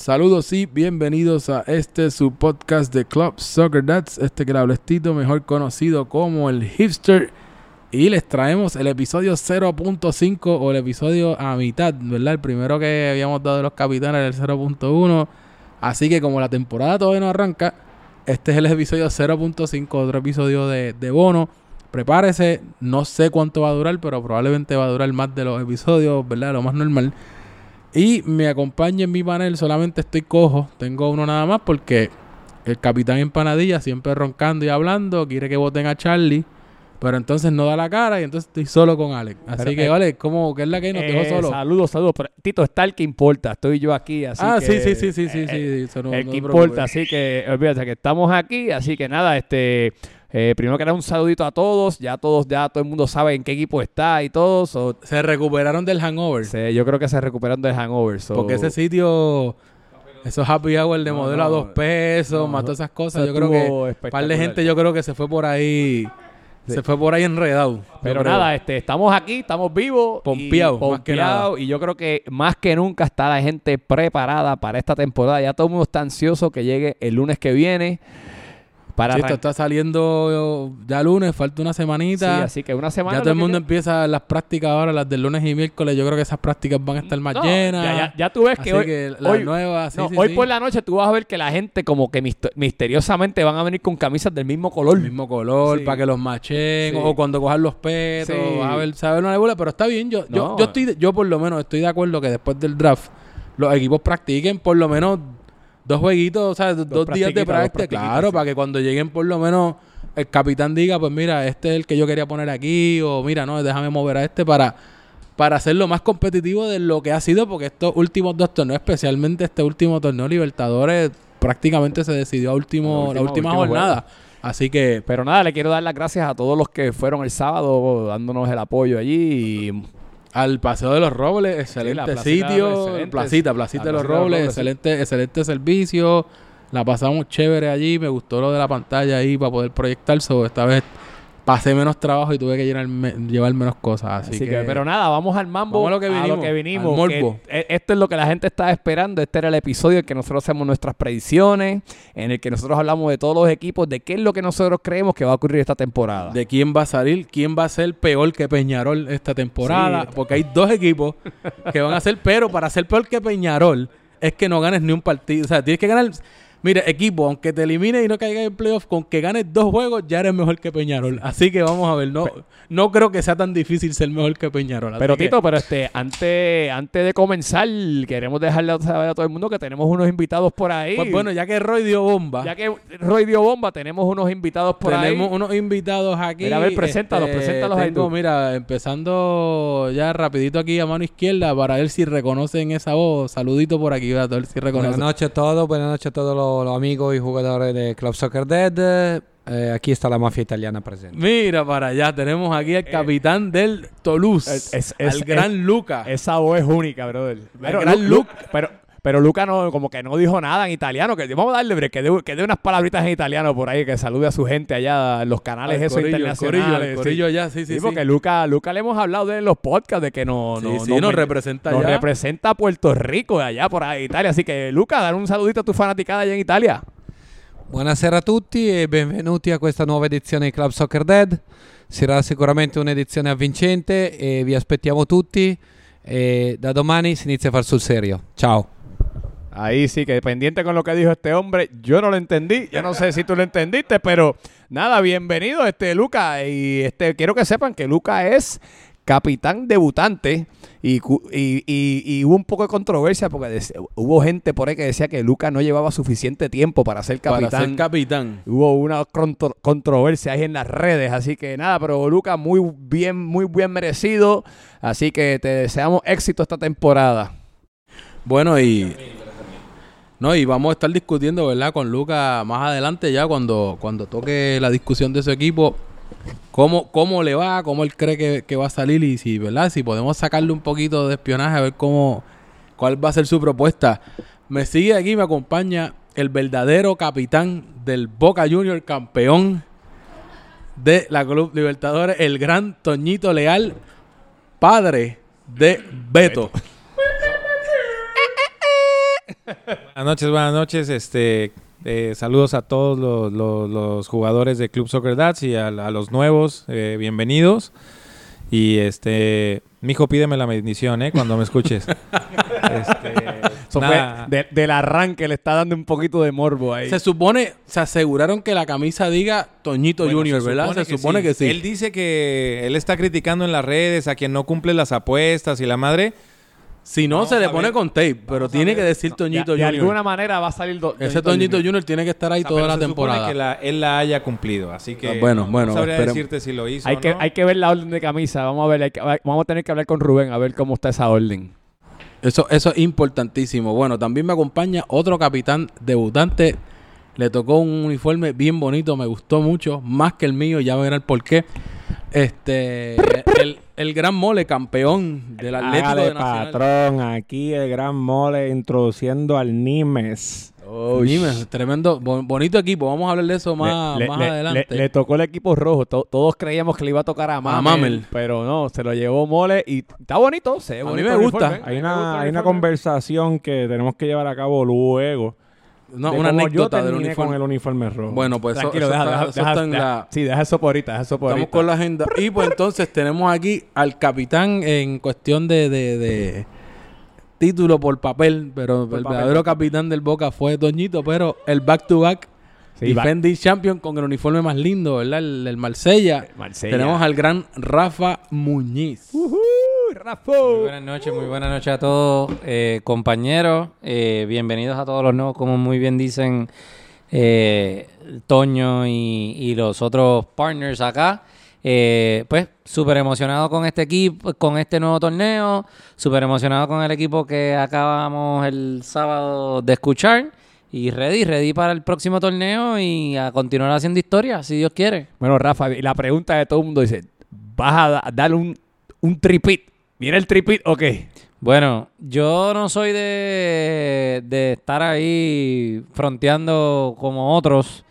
Saludos y bienvenidos a este su podcast de Club Soccer Dads, este que mejor conocido como el hipster. Y les traemos el episodio 0.5 o el episodio a mitad, ¿verdad? El primero que habíamos dado de los capitanes el 0.1. Así que como la temporada todavía no arranca, este es el episodio 0.5, otro episodio de, de bono. Prepárese, no sé cuánto va a durar, pero probablemente va a durar más de los episodios, ¿verdad? Lo más normal. Y me acompaña en mi panel, solamente estoy cojo, tengo uno nada más porque el capitán empanadilla siempre roncando y hablando, quiere que voten a Charlie, pero entonces no da la cara y entonces estoy solo con Alex. Así que, vale, ¿cómo, ¿qué es la que nos dejó eh, solo? Saludos, saludos. Tito, está el que importa, estoy yo aquí, así ah, que... sí, sí, sí, sí, sí, sí. Eh, el que importa, así que, olvídate que estamos aquí, así que nada, este... Eh, primero que nada, un saludito a todos. Ya todos, ya todo el mundo sabe en qué equipo está y todo. se recuperaron del hangover. Sí, yo creo que se recuperaron del hangover. Porque ese sitio, esos happy hour de modelo a dos pesos, mató esas cosas. Yo creo que un par de gente, yo creo que se fue por ahí. Se fue por ahí enredado. Pero nada, este, estamos aquí, estamos vivos. Pompeados. Y, y yo creo que más que nunca está la gente preparada para esta temporada. Ya todo el mundo está ansioso que llegue el lunes que viene. Para esto está saliendo ya lunes, falta una semanita. Sí, así que una semana. Ya todo el mundo empieza las prácticas ahora, las del lunes y miércoles. Yo creo que esas prácticas van a estar más llenas. Ya, tú ves que hoy. hoy por la noche tú vas a ver que la gente, como que misteriosamente van a venir con camisas del mismo color. mismo color, para que los machen. O cuando cojan los petos. a ver, saber una nebula. Pero está bien. Yo, yo, yo, estoy, yo por lo menos estoy de acuerdo que después del draft los equipos practiquen por lo menos dos jueguitos, o sea, dos, días de práctica, claro, para que cuando lleguen por lo menos el capitán diga, pues mira, este es el que yo quería poner aquí, o mira, no, déjame mover a este para, para hacerlo más competitivo de lo que ha sido, porque estos últimos dos torneos, especialmente este último torneo Libertadores, prácticamente se decidió a último, la última jornada. Así que... Pero nada, le quiero dar las gracias a todos los que fueron el sábado dándonos el apoyo allí y al Paseo de los Robles, excelente sitio. placita, placita de los Robles, excelente, excelente servicio. La pasamos chévere allí, me gustó lo de la pantalla ahí para poder proyectar. So, esta vez pasé menos trabajo y tuve que llevar menos cosas. Así, que, pero nada, vamos al mambo. a lo que vinimos. E, esto es lo que la gente está esperando. Este era el episodio en que nosotros hacemos nuestras predicciones, en el que nosotros hablamos de todos los equipos, de qué es lo que nosotros creemos que va a ocurrir esta temporada. De quién va a salir, quién va a ser peor que Peñarol esta temporada. Porque hay dos equipos que van a ser, pero para ser peor que Peñarol es que no ganes ni un partido. O sea, tienes que ganar Mire, equipo, aunque te elimine y no caigas en playoff, con que ganes dos juegos ya eres mejor que Peñarol. Así que vamos a ver, no, no creo que sea tan difícil ser mejor que Peñarol. Pero Tito, pero este, antes, antes de comenzar, queremos dejarle saber a todo el mundo que tenemos unos invitados por ahí. Pues bueno, ya que Roy dio bomba. Ya que Roy dio bomba, tenemos unos invitados por ahí. Tenemos unos invitados aquí. a ver, preséntalos, este, preséntalos ahí Mira, empezando ya rapidito aquí a mano izquierda para ver si reconocen esa voz. Saludito por aquí, a ver si reconocen. Buenas noches a todos, buenas noches a todos los los, amigos y jugadores de Club Soccer Dead. Eh, aquí está la mafia italiana presente. Mira para allá, tenemos aquí al eh, capitán del Toulouse, es, el gran Luca. Esa voz es única, brother. El gran Luca. Pero, pero Luca no, como que no dijo nada en italiano. Que, vamos a darle que dé, unas palabritas en italiano por ahí, que salude a su gente allá en los canales esos internacionales. Corillo, allá, sí, sí, sí. Porque Luca, Luca le hemos hablado de en los podcasts de que no, no, sí, nos representa Nos representa a Puerto Rico, allá por ahí, Italia. Así que, Luca, dar un saludito a tu fanaticada allá en Italia. Buonasera a tutti e benvenuti a questa nuova edizione di Club Soccer Dead. Sarà sicuramente un'edizione avvincente e vi aspettiamo tutti. E da domani si inizia a far sul serio. Ciao. Ahí sí que pendiente con lo que dijo este hombre, yo no lo entendí, yo no sé si tú lo entendiste, pero nada, bienvenido este Luca y este quiero que sepan que Luca es capitán debutante y, y, hubo un poco de controversia porque hubo gente por ahí que decía que Luca no llevaba suficiente tiempo para ser capitán. Para ser capitán. Hubo una controversia ahí en las redes, así que nada, pero Luca muy bien, muy bien merecido, así que te deseamos éxito esta temporada. Bueno, y no, y vamos a estar discutiendo, ¿verdad? Con Luca más adelante ya cuando, cuando toque la discusión de su equipo. Cómo, cómo le va, cómo él cree que, va a salir y si, ¿verdad? Si podemos sacarle un poquito de espionaje a ver cómo, cuál va a ser su propuesta. Me sigue aquí, me acompaña el verdadero capitán del Boca Junior, campeón de la Club Libertadores, el gran Toñito Leal, padre de Beto. Buenas noches, buenas noches. Este, eh, saludos a todos los, los- los jugadores de Club Soccer Dads y a, a los nuevos, eh, bienvenidos. Y este, mijo, pídeme la bendición, ¿eh? Cuando me escuches. Este, Eso nada. fue de- del arranque, le está dando un poquito de morbo ahí. Se supone, se aseguraron que la camisa diga Toñito Bueno, Junior, ¿verdad? Se supone que sí. Él dice que él está criticando en las redes a quien no cumple las apuestas y la madre. Si no, Vamos se le pone con tape, pero tiene que decir Toñito de, de Junior. alguna manera va a salir... do- Ese Toñito Junior. tiene que estar ahí O sea, toda pero la temporada. que la- él la haya cumplido. Así que Ah, bueno, no, bueno, no sabría esperemos. decirte si lo hizo Hay o que, no. hay que ver la orden de camisa. Vamos a ver, hay que- vamos a tener que hablar con Rubén a ver cómo está esa orden. Eso, eso es importantísimo. Bueno, también me acompaña otro capitán debutante. Le tocó un uniforme bien bonito, me gustó mucho, más que el mío, ya verán por qué. Este, el, el gran mole, campeón del Atlético Hágale, de Nacional. patrón, aquí el gran mole introduciendo al Nimes. Oh, dime, tremendo, bo- bonito equipo. Vamos a hablar de eso más, Le- más le- adelante. Le, le tocó el equipo rojo. To- todos creíamos que le iba a tocar a Mamel, Mamel. pero no, se lo llevó Mole y está bonito. Se A mí me gusta. uniforme. Hay A una, hay una conversación que tenemos que llevar a cabo luego. No, de una cómo anécdota yo del uniforme. con el uniforme rojo. Bueno, pues eso, Tranquilo, eso deja, está, deja- eso deja- está en la... Sí, deja eso por ahorita, deja eso por Estamos ahorita. con la agenda. Y pues entonces tenemos aquí al capitán en cuestión de, de- de título por papel, pero Por el papel. verdadero capitán del Boca fue Doñito, pero el back to back Sí, va- defending champion con el uniforme más lindo, ¿verdad? El, el Marsella. Marsella. Tenemos al gran Rafa Muñiz. Ujú, Rafa. Muy buenas noches, muy buenas noches a todos, eh, compañeros. Eh, bienvenidos a todos los nuevos, como muy bien dicen eh, Toño y, y los otros partners acá. Eh, pues súper emocionado con este equipo, con este nuevo torneo, súper emocionado con el equipo que acabamos el sábado de escuchar. Y ready, ready para el próximo torneo y a continuar haciendo historia, si Dios quiere. Bueno, Rafa, la pregunta de todo el mundo dice, ¿vas a da- darle un, un tripit? ¿Viene el tripit o qué? Bueno, yo no soy de, de estar ahí fronteando como otros.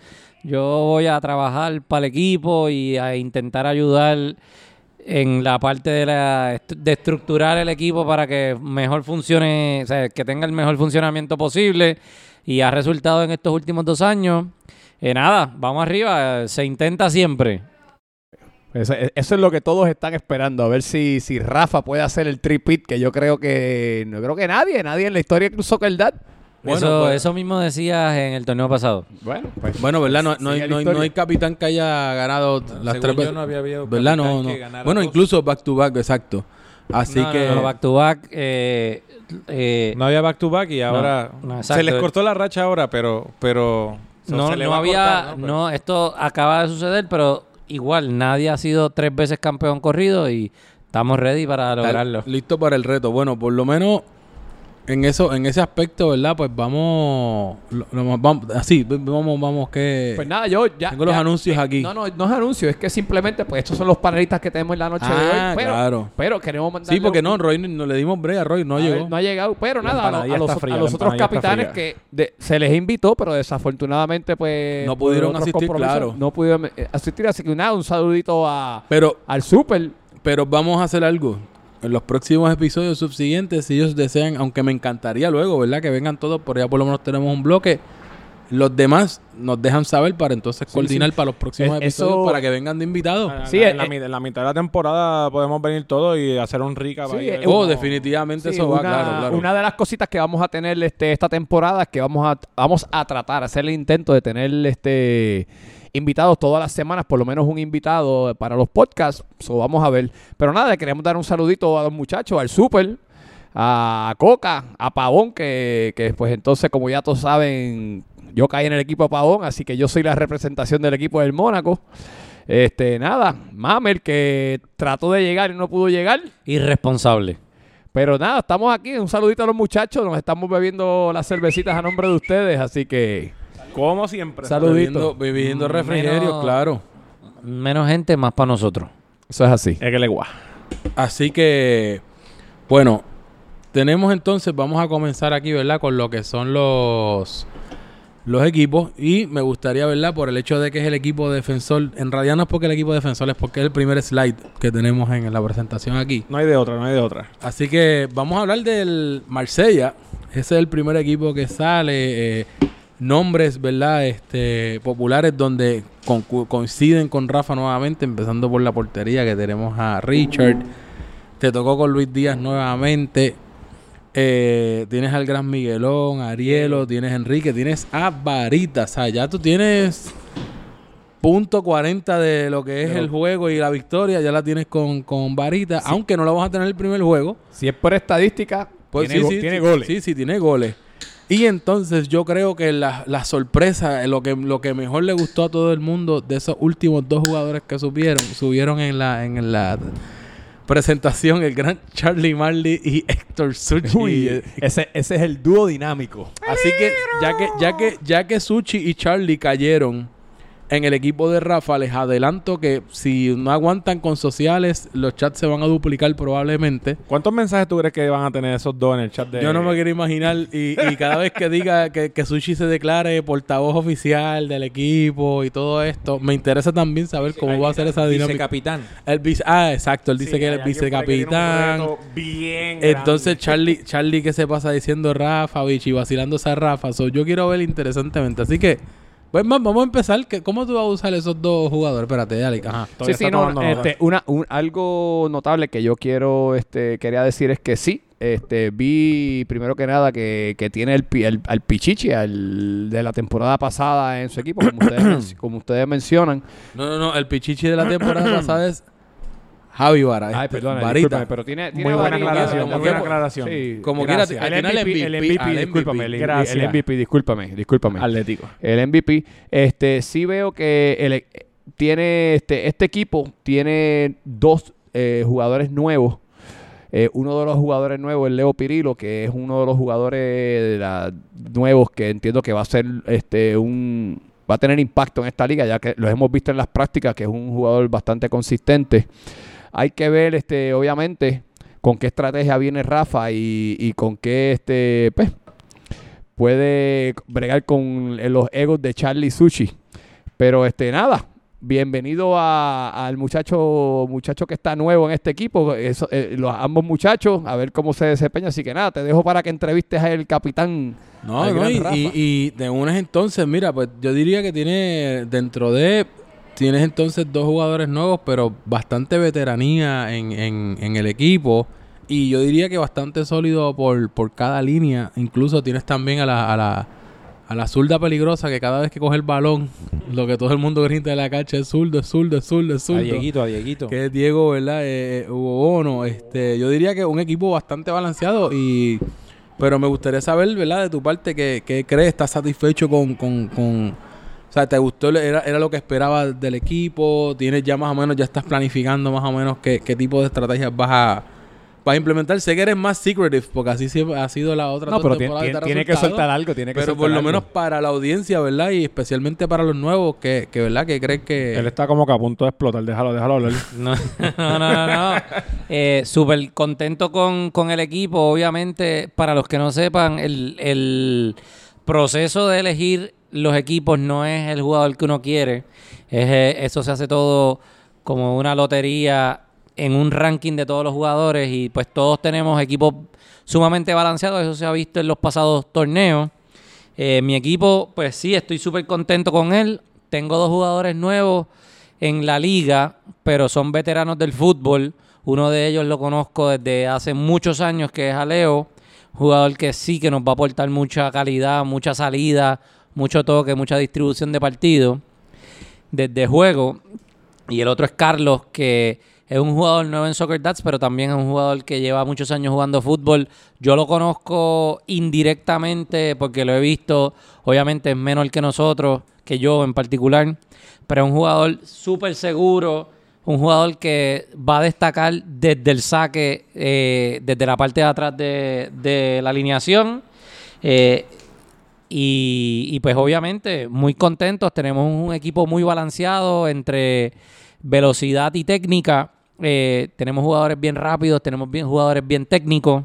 Yo voy a trabajar para el equipo y a intentar ayudar en la parte de, la, de estructurar el equipo para que mejor funcione, o sea, que tenga el mejor funcionamiento posible. Y ha resultado en estos últimos dos años. Eh, nada, vamos arriba, se intenta siempre. Eso, eso es lo que todos están esperando, a ver si, si Rafa puede hacer el tripit, que yo creo que no creo que nadie, nadie en la historia de Soccer Dad. Bueno, eso, pues- eso mismo decías en el torneo pasado. Bueno, pues Bueno, ¿verdad? No, no, hay, no, hay, historia. no hay capitán que haya ganado las tres yo veces. no había habido ¿Verdad? capitán No, no. Bueno, dos. incluso back to back, exacto. Así No, que... no, no, back to back. eh, eh, No había back to back y ahora no, se les cortó la racha ahora, pero pero so, no, no había, cortar, no, Pero- esto acaba de suceder, pero igual nadie ha sido tres veces campeón corrido y estamos ready para lograrlo. Listo para el reto. Bueno, por lo menos en eso, en ese aspecto, ¿verdad? Pues vamos, lo- lo más- vamos así, vamos, vamos que Pues nada, yo ya. tengo los ya- anuncios eh, aquí. No, no, no es anuncio, es que simplemente, pues estos son los panelistas que tenemos en la noche de Ah, hoy. Pero, claro. pero queremos mandarle Sí, porque no, Roy no le dimos break a Roy, no a llegó. ver, no ha llegado. Pero La nada, a, los, está fría, a la los otros capitanes que de- se les invitó, pero desafortunadamente, pues. No pudieron asistir, claro. No pudieron eh, asistir, así que nada, un saludito a, Pero, al Super. pero vamos a hacer algo. En los próximos episodios subsiguientes, si ellos desean, aunque me encantaría luego, ¿verdad? Que vengan todos, por allá por lo menos tenemos un bloque. Los demás nos dejan saber para entonces coordinar para los próximos Es- episodios eso- para que vengan de invitados. Ah, Sí, en, la, eh, en la mitad de la temporada podemos venir todos y hacer un recap Sí, eh, Oh, definitivamente Sí, eso va, claro, claro. una de las cositas que vamos a tener este, esta temporada es que vamos a, vamos a tratar, hacer el intento de tener este invitados todas las semanas, por lo menos un invitado para los podcasts. So, vamos a ver. Pero nada, queremos dar un saludito a los muchachos, al Super, a Coca, a Pavón, que, que pues entonces, como ya todos saben, yo caí en el equipo de Pavón, así que yo soy la representación del equipo del Mónaco. Este, nada, Mamel, que trató de llegar y no pudo llegar. Irresponsable. Pero nada, estamos aquí. Un saludito a los muchachos. Nos estamos bebiendo las cervecitas a nombre de ustedes. Así que, Como siempre. saludito. Bebiendo, bebiendo Mm, refrigerio, menos- claro. Menos gente, más para nosotros. Eso es así. Es que le guá. Así que, bueno, tenemos entonces, vamos a comenzar aquí, ¿verdad? Con lo que son los los equipos y me gustaría, ¿verdad? Por el hecho de que es el equipo defensor, en realidad no es porque el equipo defensor, es porque es el primer slide que tenemos en la presentación aquí. No hay de otra, no hay de otra. Así que vamos a hablar del Marsella. Ese es el primer equipo que sale. eh, nombres, ¿verdad? Este, populares donde coinciden con Rafa nuevamente, empezando por la portería que tenemos a Richard. Te tocó con Luis Díaz nuevamente. Eh, tienes al gran Miguelón, Arielo, tienes a Enrique, tienes a Varita. O sea, ya tú tienes punto 40 de lo que es el juego y la victoria, ya la tienes con, con Varita, aunque no la vamos a tener el primer juego. Si es por estadística, Pues tiene, sí, go- sí, tiene goles. Sí, sí, tiene goles. Y entonces yo creo que la, la sorpresa, lo que, lo que mejor le gustó a todo el mundo de esos últimos dos jugadores que subieron, subieron en la, en la presentación, el gran Charlie Marley y Héctor Suchi. Uy, Eh, ese, ese es el dúo dinámico. Así que ya que, ya que, ya que Suchi y Charlie cayeron en el equipo de Rafa, les adelanto que si no aguantan con sociales, los chats se van a duplicar probablemente. ¿Cuántos mensajes tú crees que van a tener esos dos en el chat de Yo no me quiero imaginar. Y, y cada vez que diga que, que Sushi se declare portavoz oficial del equipo y todo esto, me interesa también saber cómo va a ser esa dinámica. Vicecapitán. El vice, ah, exacto. Él dice Sí, que un vicecapitán. Bien Entonces. Charlie, Charlie que se pasa diciendo Rafa, bichi, vacilándose a Rafa. So, yo quiero ver interesantemente. Así que, pues vamos a empezar. ¿Cómo tú vas a usar esos dos jugadores? Espérate, Alex. Ajá. Sí, sí, no, este, una, un- algo notable que yo quiero, este, quería decir es que sí, este, vi primero que nada que, que tiene el, pi- el- al Pichichi al, de la temporada pasada en su equipo, como ustedes, como ustedes mencionan. No, no, no. El pichichi de la temporada pasada es Javi Vara. Ay, este, perdón, Varita. discúlpame, pero tiene, tiene Muy buena aclaración, como muy buena quiera- aclaración. Sí, Como quiera, gracias. el MVP, el MVP, al discúlpame, el. Gracias. el MVP, discúlpame, discúlpame. Atlético. el MVP. Este, sí veo que el, e- tiene este, este equipo tiene dos eh, jugadores nuevos. Eh, uno de los jugadores nuevos es Leo Pirilo, que es uno de los jugadores de la- nuevos que entiendo que va a ser este un va a tener impacto en esta liga, ya que los hemos visto en las prácticas, que es un jugador bastante consistente. Hay que ver, este, obviamente, con qué estrategia viene Rafa y, y con qué este, pues, puede bregar con los egos de Charlie Sushi. Pero este nada, bienvenido a- al muchacho muchacho que está nuevo en este equipo, eso, eh, los ambos muchachos, a ver cómo se desempeña. Así que nada, te dejo para que entrevistes al capitán. No, al no, y, y, y de unas entonces, mira, pues yo diría que tiene dentro de, tienes entonces dos jugadores nuevos, pero bastante veteranía en, en, en el equipo. Y yo diría que bastante sólido por, por cada línea. Incluso tienes también a la, a la, a la zurda peligrosa que cada vez que coge el balón, lo que todo el mundo grita de la cancha es zurdo, es zurdo, es zurdo, es A zurdo. Dieguito, a Dieguito. Que es Diego, ¿verdad? Eh, eh, Hugo Bono. Este, yo diría que un equipo bastante balanceado y... Pero me gustaría saber, ¿verdad? De tu parte, ¿qué, qué crees? ¿Estás satisfecho con, con, con- O sea, ¿te gustó? Era, ¿Era lo que esperabas del equipo? ¿Tienes ya más o menos, ya estás planificando más o menos qué, qué tipo de estrategias vas a, vas a implementar? Sé que eres más secretive, porque así siempre ha sido la otra No, pero tiene, tiene- tiene que soltar algo, tiene que Pero soltar por lo algo. menos para la audiencia, ¿verdad? Y especialmente para los nuevos, que, que ¿verdad? Que creen que... Él está como que a punto de explotar. Déjalo, déjalo hablar. No, no, no, no. no. Eh, Súper contento con, con el equipo. Obviamente, para los que no sepan, el, el proceso de elegir los equipos no es el jugador que uno quiere. Es, eh, eso se hace todo como una lotería en un ranking de todos los jugadores y pues todos tenemos equipos sumamente balanceados. Eso se ha visto en los pasados torneos. Eh, mi equipo, pues sí, estoy súper contento con él. Tengo dos jugadores nuevos en la liga, pero son veteranos del fútbol. Uno de ellos lo conozco desde hace muchos años, que es Aleo, jugador que sí que nos va a aportar mucha calidad, mucha salida, mucho toque, mucha distribución de partido desde juego. Y el otro es Carlos, que es un jugador nuevo en Soccer Dats, pero también es un jugador que lleva muchos años jugando fútbol. Yo lo conozco indirectamente porque lo he visto, obviamente es menor que nosotros, que yo en particular, pero es un jugador súper seguro, un jugador que va a destacar desde el saque, eh, desde la parte de atrás de, la alineación. Eh, y, pues obviamente muy contentos, tenemos un equipo muy balanceado entre velocidad y técnica. Eh, tenemos jugadores bien rápidos, tenemos bien jugadores bien técnicos.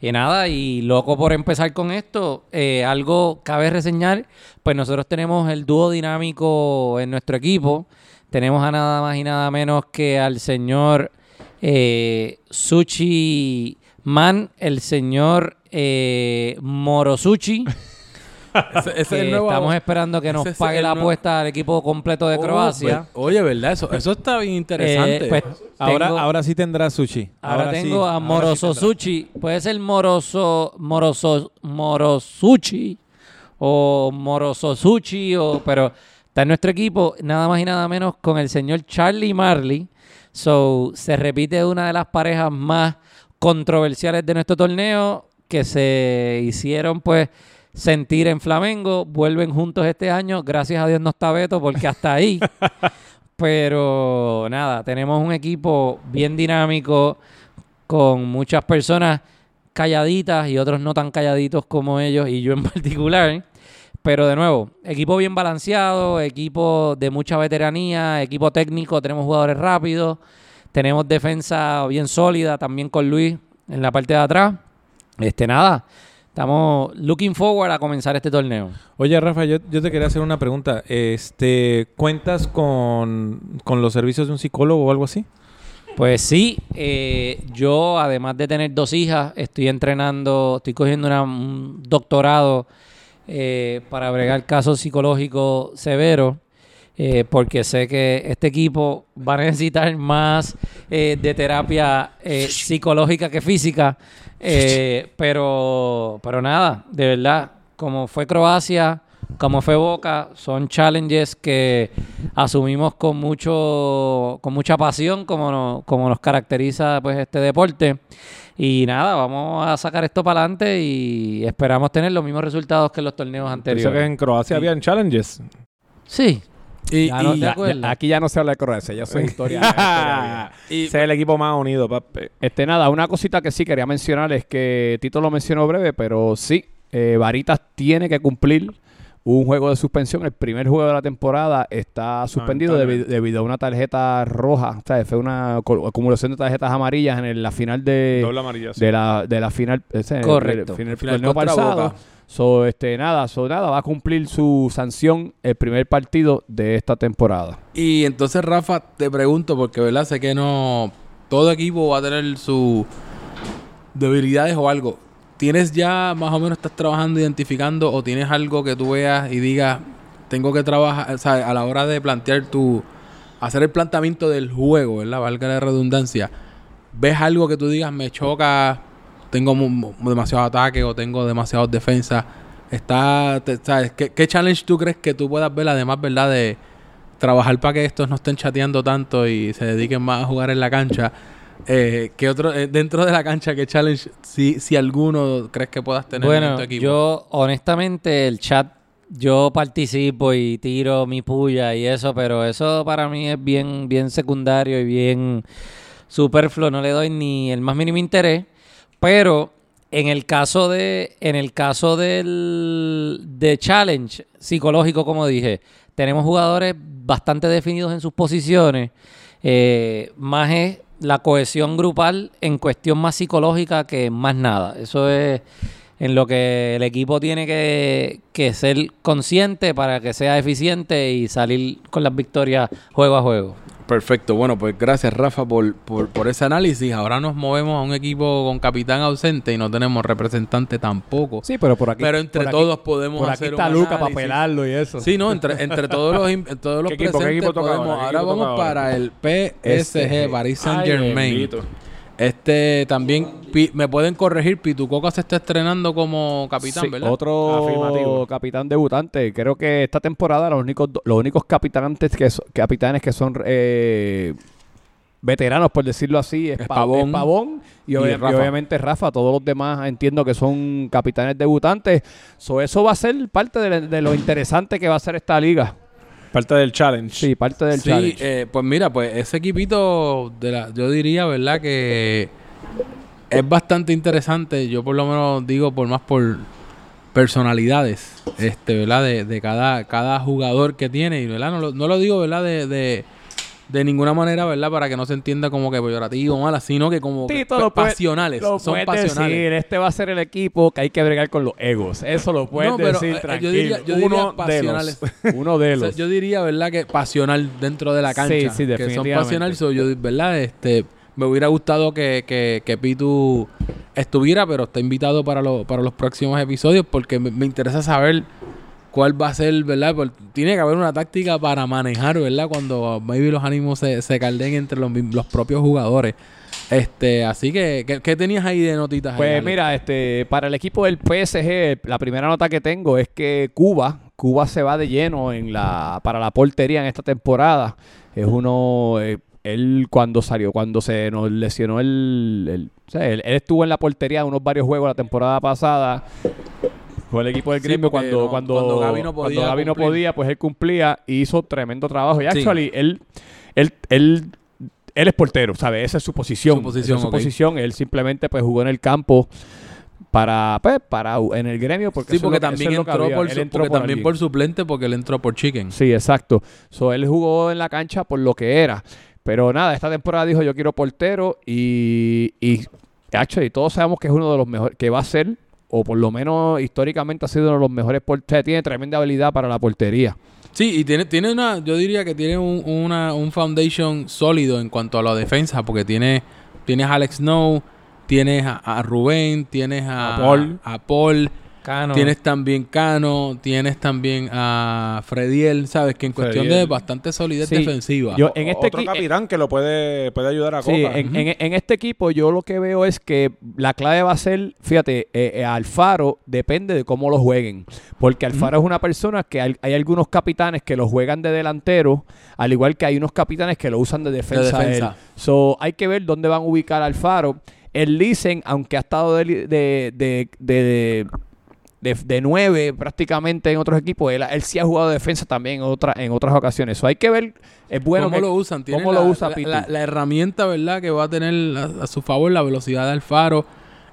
Y nada, y loco por empezar con esto, eh, algo cabe reseñar, pues nosotros tenemos el dúo dinámico en nuestro equipo. Tenemos a nada más y nada menos que al señor eh, Sushi Man, el señor eh, Morosuchi. Ese, ese es que el nuevo. estamos esperando que nos ese es pague el la nuevo- apuesta al equipo completo de Oh, Croacia. pues, oye, ¿verdad? Eso, eso está bien interesante. Eh, pues, Ahora, tengo- ahora sí tendrá sushi. Ahora, sí, tengo a Moroso. Sushi. Puede ser Moroso, Moroso, Morosuchi o Moroso Sushi, o, pero está en nuestro equipo nada más y nada menos con el señor Charlie Marley. So, se repite una de las parejas más controversiales de nuestro torneo que se hicieron pues sentir en Flamengo. Vuelven juntos este año. Gracias a Dios no está Beto porque hasta ahí. Pero nada, tenemos un equipo bien dinámico, con muchas personas calladitas y otros no tan calladitos como ellos y yo en particular. Pero de nuevo, equipo bien balanceado, equipo de mucha veteranía, equipo técnico, tenemos jugadores rápidos, tenemos defensa bien sólida también con Luis en la parte de atrás. Este nada, estamos looking forward a comenzar este torneo. Oye, Rafa, yo, yo te quería hacer una pregunta. Este, ¿Cuentas con, con los servicios de un psicólogo o algo así? Pues sí, eh, yo además de tener dos hijas, estoy entrenando, estoy cogiendo una- un doctorado eh, para bregar casos psicológicos severos, eh, porque sé que este equipo va a necesitar más eh, de terapia eh, psicológica que física, pero, pero nada, de verdad, como fue Croacia, como fue Boca, son challenges que asumimos con mucho, con mucha pasión, como, no- como nos caracteriza pues este deporte. Y nada, vamos a sacar esto para adelante y esperamos tener los mismos resultados que en los torneos anteriores. que en Croacia habían challenges. Sí, y, Ya no y- te Ya- acuerdas. ya- aquí ya no se habla de Croacia, ya son historia. historia y- Ese es el equipo más unido, papi. Este, nada, una cosita que sí quería mencionar es que Tito lo mencionó breve, pero sí, eh, Varitas tiene que cumplir un juego de suspensión. El primer juego de la temporada está suspendido debi- Lamentablemente. debido a una tarjeta roja. O sea, fue una acumulación de tarjetas amarillas en el- la final de, Doble amarilla. sí. de la, de la final. ese, Correcto. el final, Final torneo contra pasado. So, este, nada, so, nada, va a cumplir su sanción el primer partido de esta temporada. Y entonces, Rafa, te pregunto, porque verdad sé que no. Todo equipo va a tener sus debilidades o algo. ¿Tienes ya más o menos estás trabajando, identificando, o tienes algo que tú veas y digas, tengo que trabajar, a la hora de plantear tu. hacer el planteamiento del juego, ¿verdad? Valga la redundancia. ¿Ves algo que tú digas, me choca, tengo demasiado ataque o tengo demasiadas defensas? Está, ¿sabes? ¿Qué, ¿Qué challenge tú crees que tú puedas ver, además, ¿verdad? De trabajar para que estos no estén chateando tanto y se dediquen más a jugar en la cancha. Eh, ¿qué otro, eh, dentro de la cancha, qué challenge, si, si alguno crees que puedas tener en Bueno, tu equipo? yo honestamente el chat, yo participo y tiro mi puya y eso, pero eso para mí es bien, bien secundario y bien superfluo, no le doy ni el más mínimo interés, pero en el caso de, en el caso del de challenge psicológico, como dije, tenemos jugadores bastante definidos en sus posiciones, eh, más es la cohesión grupal en cuestión más psicológica que más nada. Eso es en lo que el equipo tiene que, que ser consciente para que sea eficiente y salir con las victorias juego a juego. Perfecto, bueno, pues gracias Rafa por, por, por ese análisis. Ahora nos movemos a un equipo con capitán ausente y no tenemos representante tampoco. Sí, pero por aquí. Pero entre por aquí- todos podemos Por aquí hacer está un Luca para pelarlo y eso. Sí, no, entre, entre todos los, todos los ¿Qué equipo- qué presentes equipo toca podemos. ahora? ¿Qué vamos ahora? para el PSG, Paris Saint Ay, Germain. bendito. Este también, Pi- me pueden corregir, Pitucoca se está estrenando como capitán, Sí, ¿verdad? Otro Afirmativo. capitán debutante. Creo que esta temporada los únicos, los únicos capitantes que so- capitanes que son eh, veteranos, por decirlo así, es, Es Pa- Pavón es Pavón y, obviamente Rafa. Todos los demás entiendo que son capitanes debutantes. So, eso va a ser parte de, de lo interesante que va a ser esta liga. Parte del challenge. Sí, parte del sí, challenge. eh, pues mira, pues ese equipito, de la, yo diría, ¿verdad? Que es bastante interesante. Yo por lo menos digo por más por personalidades, este, ¿verdad? De, de cada, cada jugador que tiene. Y, ¿verdad? No lo, no lo digo, ¿verdad? De, de, de ninguna manera, ¿verdad? Para que no se entienda como que peyorativo o mala, sino que como que Tito pa- lo puede- pasionales. Lo son pasionales. decir, este va a ser el equipo que hay que bregar con los egos. Eso lo puedes No, pero, decir eh, yo tranquilo. diría- yo diría Uno de pasionales. los. Uno de O sea, los. yo diría, ¿verdad? Que pasional dentro de la Sí, cancha. sí, Que son definitivamente. pasionales. so, yo, ¿verdad? Este, me hubiera gustado que, que, que Pitu estuviera, pero está invitado para, lo- para los próximos episodios porque me, me interesa saber cuál va a ser, ¿verdad? Porque tiene que haber una táctica para manejar, ¿verdad? Cuando maybe los ánimos se, se calden entre los, los propios jugadores. Este, así que, ¿qué, qué tenías ahí de notitas? Pues mira, este, para el equipo del PSG, la primera nota que tengo es que Cuba, Cuba se va de lleno en la, para la portería en esta temporada. Es uno, eh, él cuando salió, cuando se nos lesionó el, el- o sea, él, él estuvo en la portería unos varios juegos la temporada pasada. Fue el equipo del gremio cuando, no- cuando, cuando Gaby no cuando podía Gaby no podía, pues él cumplía y hizo tremendo trabajo. Y Sí. actually, él, él, él, él es portero, ¿sabes? Esa es su posición. Su posición, Esa es su posición. Él simplemente pues jugó en el campo para, pues, para en el gremio porque, Sí, porque lo también entró, por, su- entró porque también alguien. por suplente porque él entró por Chicken. Sí, exacto. So, él jugó en la cancha por lo que era. Pero nada, esta temporada dijo yo quiero portero y, y actually, todos sabemos que es uno de los mejores, que va a ser, o por lo menos históricamente ha sido uno de los mejores porteros. Tiene tremenda habilidad para la portería. Sí, y tiene, tiene una, yo diría que tiene un, una, un foundation sólido en cuanto a la defensa, porque tiene, tienes a Alex Snow, tienes a, a Rubén, tienes a, A Paul. a Paul, Cano. tienes también Cano, tienes también a Frediel, sabes que en cuestión de bastante solidez Sí, defensiva. yo- en este Otro capitán que lo puede, puede ayudar a Copa. Sí, en, en- en este equipo yo lo que veo es que la clave va a ser, fíjate, eh, eh, Alfaro depende de cómo lo jueguen. Porque Alfaro es una persona que hay, hay algunos capitanes que lo juegan de delantero, al igual que hay unos capitanes que lo usan de defensa. él. defensa. So, hay que ver dónde van a ubicar a Alfaro. El Lisen, aunque ha estado de, de, de, de- de- de nueve prácticamente en otros equipos, él, él sí ha jugado defensa también en, otra, en otras ocasiones. So, hay que ver, es bueno ¿Cómo que- lo usan? Tiene cómo la, lo usa la- la- la herramienta, ¿verdad? Que va a tener a, a su favor la velocidad de Alfaro.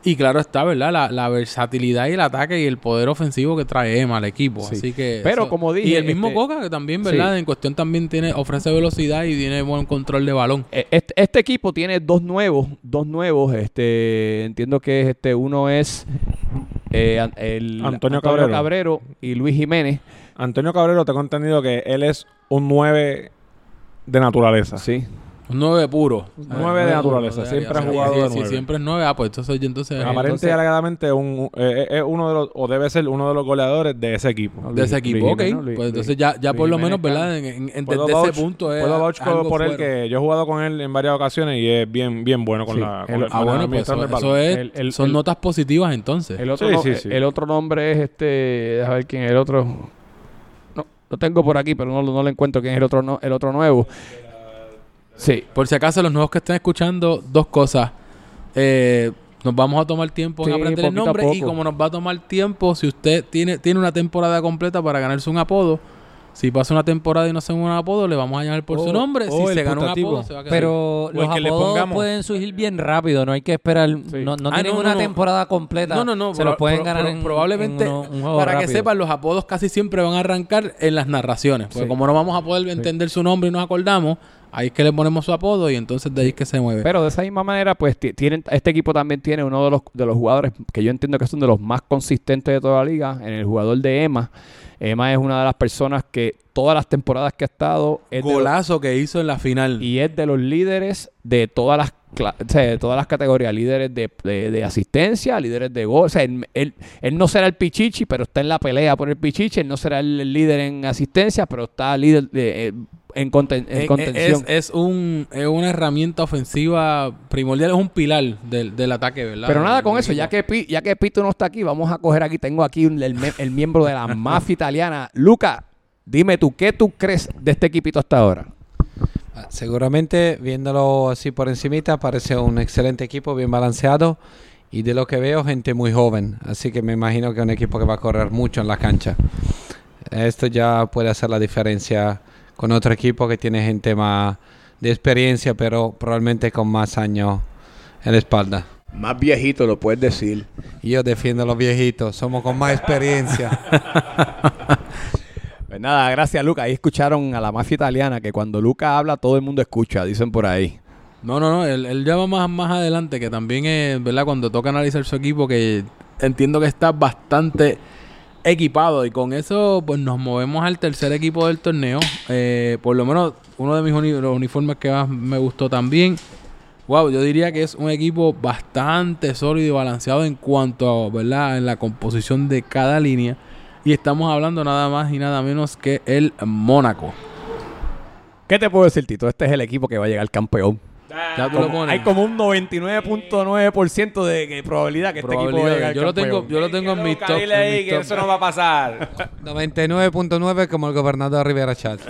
Y claro está, ¿verdad? La, la versatilidad y el ataque y el poder ofensivo que trae Emma al equipo. Sí. Así que. Pero como dije, Y el mismo este- Coca, que también, ¿verdad? En cuestión también tiene, ofrece velocidad y tiene buen control de balón. Eh, Este, este equipo tiene dos nuevos, dos nuevos. Este, entiendo que es este, uno es eh, Antonio Cabrero. Cabrero y Luis Jiménez. Antonio Cabrero, tengo entendido que él es un 9 de naturaleza. Sí. Un 9 puro. Nueve de naturaleza, siempre ha jugado sí, de sí, nueve. siempre es 9. Ah, pues entonces, entonces Aparente y alegadamente un, eh, es uno de los, o debe ser uno de los goleadores de ese equipo. de ese Luis equipo, ok. Pues entonces ya, ya Luis por lo menos, ¿verdad? En, en- en- Puedo desde vouch- ese punto es puedo vouch algo por él que yo he jugado con él en varias ocasiones y es bien bien bueno con Sí, la con el- la- Ah, bueno, pues eso, es, El- el- son el- notas positivas entonces. El otro, Sí, no- sí, sí. el otro nombre es este. Déjame ver quién es el otro. No, lo tengo por aquí, pero no, no lo encuentro quién es el otro, no- el otro nuevo. Sí. Por si acaso, los nuevos que estén escuchando, dos cosas. Eh, nos vamos a tomar tiempo en aprender el nombre y como nos va a tomar tiempo, si usted tiene, tiene una temporada completa para ganarse un apodo, si pasa una temporada y no se gana un apodo, le vamos a llamar por su nombre. o Si el se gana un apodo, se va a quedar. Pero el los que apodos pueden surgir bien rápido, no hay que esperar. No, no Ah, tienen no, una no, no. temporada completa. No, no, no. Se pro- los pueden pro- ganar pro- en probablemente, en uno- un juego para que sepan, los apodos casi siempre van a arrancar en las narraciones. Porque Sí. como no vamos a poder entender su nombre y nos acordamos, ahí es que le ponemos su apodo y entonces de ahí es que se mueve. Pero de esa misma manera, pues ti- tienen, este equipo también tiene uno de los, de los jugadores que yo entiendo que son de los más consistentes de toda la liga, en el jugador de Emma. Emma es una de las personas que todas las temporadas que ha estado es los- Golazo que hizo en la final. y es de los líderes de todas las o sea, todas las categorías, líderes de, de- de asistencia, líderes de gol. O sea, él, él- él no será el pichichi, pero está en la pelea por el pichichi. Él no será el, líder en asistencia, pero está líder de- eh, en, conten- en Eh, eh, contención. Es, es un, es una herramienta ofensiva primordial, es un pilar del, del ataque, ¿verdad? Pero nada con eso, ya que, ya que Pito no está aquí, vamos a coger aquí, tengo aquí el, el miembro de la mafia italiana. Luca, dime tú, ¿qué tú crees de este equipito hasta ahora? Ah, Seguramente, viéndolo así por encimita, parece un excelente equipo, bien balanceado. Y de lo que veo, gente muy joven. Así que me imagino que es un equipo que va a correr mucho en la cancha. Esto ya puede hacer la diferencia con otro equipo que tiene gente más de experiencia, pero probablemente con más años en la espalda. Más viejito lo puedes decir. Yo defiendo a los viejitos, somos con más experiencia. Pues nada, gracias Luca. Ahí escucharon a la mafia italiana que cuando Luca habla todo el mundo escucha, dicen por ahí. No, no, no. Él, él ya va más, más adelante, que también es, ¿verdad? Cuando toca analizar su equipo, que entiendo que está bastante equipado. Y con eso, pues nos movemos al tercer equipo del torneo. Eh, por lo menos uno de mis los uniformes que más me gustó también. Wow, yo diría que es un equipo bastante sólido y balanceado en cuanto ¿verdad? En la composición de cada línea. Y estamos hablando nada más y nada menos que el Mónaco. ¿Qué te puedo decir, Tito? Este es el equipo que va a llegar campeón. Ya tú lo Como- pones. hay como un 99.9% de que probabilidad que este equipo va a Probabilidad. llegar Yo lo tengo, campeón. yo lo tengo en mi top. Dile ahí que top. eso no va a pasar. 99.9 como el gobernador Rivera Chat.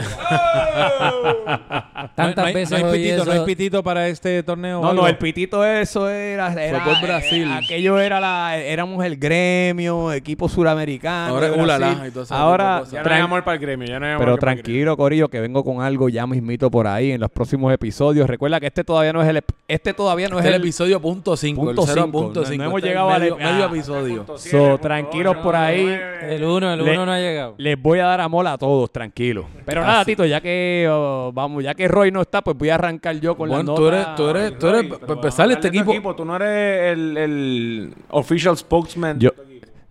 Tantas no, hay, veces no hay oí pitito, eso. no hay pitito para este torneo. o No, no, algo? el pitito eso era... era por Brasil. eh, aquello era la... Éramos el gremio, equipo suramericano. Ahora de es ulala Brasil. y todo eso, Ahora, tipo de Ya cosas. no hay amor para el gremio. Ya no hay amor Pero para el gremio. tranquilo, Corillo, que vengo con algo ya mismito por ahí en los próximos episodios. Recuerda que este todavía no es el... Este todavía no Este es es el el... episodio punto 5, el Punto 0 cinco. punto No- no 5. hemos Este es llegado al- medio, ah. medio episodio. So, tranquilos por ahí. El uno, el Le- uno no ha llegado. Les voy a dar amor a todos, tranquilo. Pero nada. Tito, ya que oh, vamos, ya que Roy no está, pues voy a arrancar yo con Bueno, la tú nota. eres, tú eres, tú eres, Roy, para empezar este tu equipo, Tú no eres el, el official spokesman. Yo,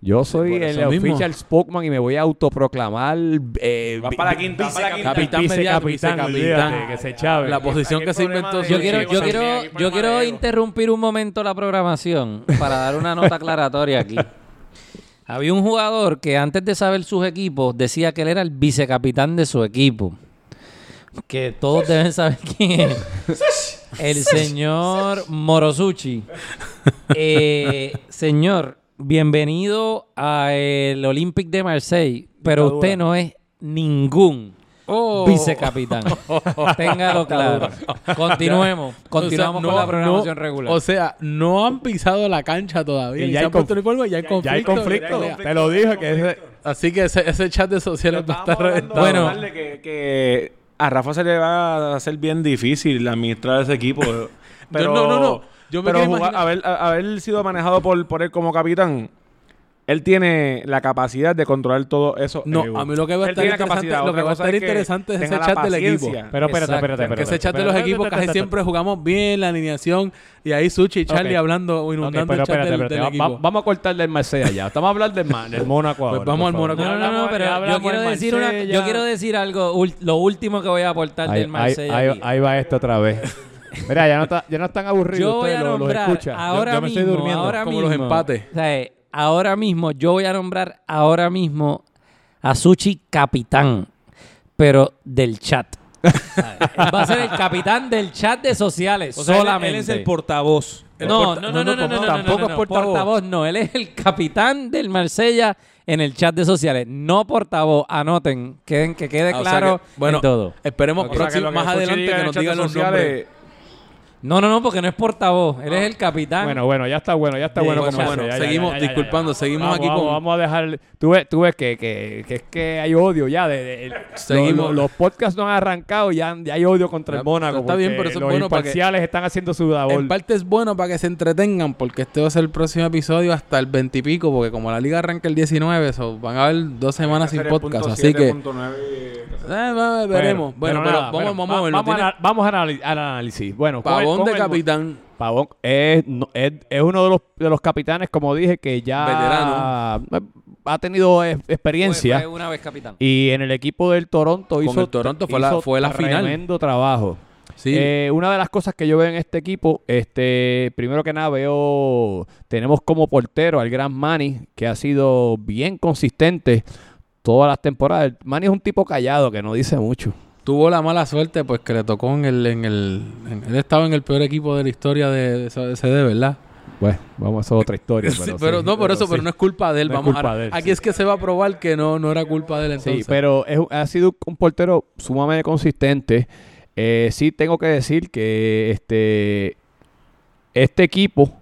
yo soy el official spokesman y me voy a autoproclamar eh, Va vi- para la quinta, para la quinta. Capitán que se chave. la posición que se inventó Yo quiero, yo quiero, yo quiero interrumpir un momento la programación para dar una nota aclaratoria aquí. Había un jugador que antes de saber sus equipos decía que él era el vicecapitán de su equipo. Que todos deben saber quién es. El señor Morosuchi. Eh, señor, bienvenido al Olympic de Marseille, pero Dictadura. usted no es ningún Oh. vicecapitán. Téngalo claro. Continuemos. Continuamos O sea, con no- la programación no- regular. O sea, no han pisado la cancha todavía. Y ya hay han puesto conf- uniforme y ya hay conflicto. ya hay conflicto. Te lo dije que ese- Así que ese, ese chat de sociales va a estar reventado. Bueno. Bueno, que, que a Rafa se le va a hacer bien difícil administrar ese equipo. Pero, no, no, no. Yo me pero jugar- haber, a- haber sido manejado por, por él como capitán, él tiene la capacidad de controlar todo eso. No, egos. a mí lo que va a estar interesante, lo que va a estar es que interesante es ese chat del equipo. Pero espérate, Exacto. espérate, espérate. que ese chat de los espérate, equipos espérate, casi espérate. siempre jugamos bien la alineación y ahí Suchi y Charlie Ok. hablando o inundando pero el chat espérate, del, espérate. del Va- equipo. va- vamos a cortarle el Marsella ya. Estamos a hablar del, del Mónaco ahora. vamos al. Mónaco. no, no, no, pero yo quiero decir una, yo quiero decir algo, ul- lo último que voy a aportar del Marsella. ahí va esto otra vez. Mira, ya no, está, ya no están aburridos yo voy ustedes, a lo- los nombrar escuchan. ahora Yo- yo me mismo, estoy durmiendo. ahora Como los mismo, empates. o sea, eh, ahora mismo, yo voy a nombrar ahora mismo a Suchi capitán, pero del chat. O sea, él va a ser el capitán del chat de sociales O sea, él- solamente. Él, es el portavoz. El No, porta- no, no, no, no, no, no, tampoco no, es no, portavoz. no. Él es el capitán del Marsella en el chat de sociales. No portavoz. Anoten. Que, que quede Ah, o sea claro que, bueno, en todo. Esperemos O sea, próximo- que más adelante que nos digan los sociales, nombres. No, no, no, porque no es portavoz. Él es el capitán. Bueno, bueno, ya está bueno, ya está Sí, bueno. bueno, como bueno, sea, ya, ya, seguimos ya, ya, ya, disculpando, ya. seguimos Vamos, aquí vamos, con- Vamos a dejar... Tú ves, tú ves que, que, que es que hay odio ya. De, de- el- Seguimos. Los, los podcasts no han arrancado y ya, ya hay odio contra Ya, el Mónaco. está bien, pero eso es los bueno para que- imparciales están haciendo su labor. En parte es bueno para que se entretengan, porque este va a ser el próximo episodio hasta el 20 y pico, porque como la liga arranca el 19, so, van a haber dos semanas sin podcast, así que y- eh, veremos. Bueno, pero, nada, vamos, bueno, vamos va- a verlo. Vamos, vamos al análisis. Bueno, Pavón con de el- capitán. Pavón es, no- es, es uno de los, de los capitanes, como dije, que ya Veterano. ha tenido eh, Fue- experiencia. fue una vez capitán. Y en el equipo del Toronto hizo, el Toronto fue la- hizo fue la final. tremendo trabajo. Sí, Eh, una de las cosas que yo veo en este equipo, este, primero que nada veo, tenemos como portero al gran Manny, que ha sido bien consistente todas las temporadas. Manny es un tipo callado que no dice mucho. Tuvo la mala suerte, pues que le tocó en el. En el en- él estaba en el peor equipo de la historia de, de CD, ¿verdad? Bueno, vamos a otra historia. Sí, pero, pero sí, no por eso, sí. pero no es culpa de él. No vamos a, de él, aquí es que se va a probar que no, no era culpa de él entonces. Sí, pero es, ha sido un portero sumamente consistente. Eh, sí tengo que decir que este, este equipo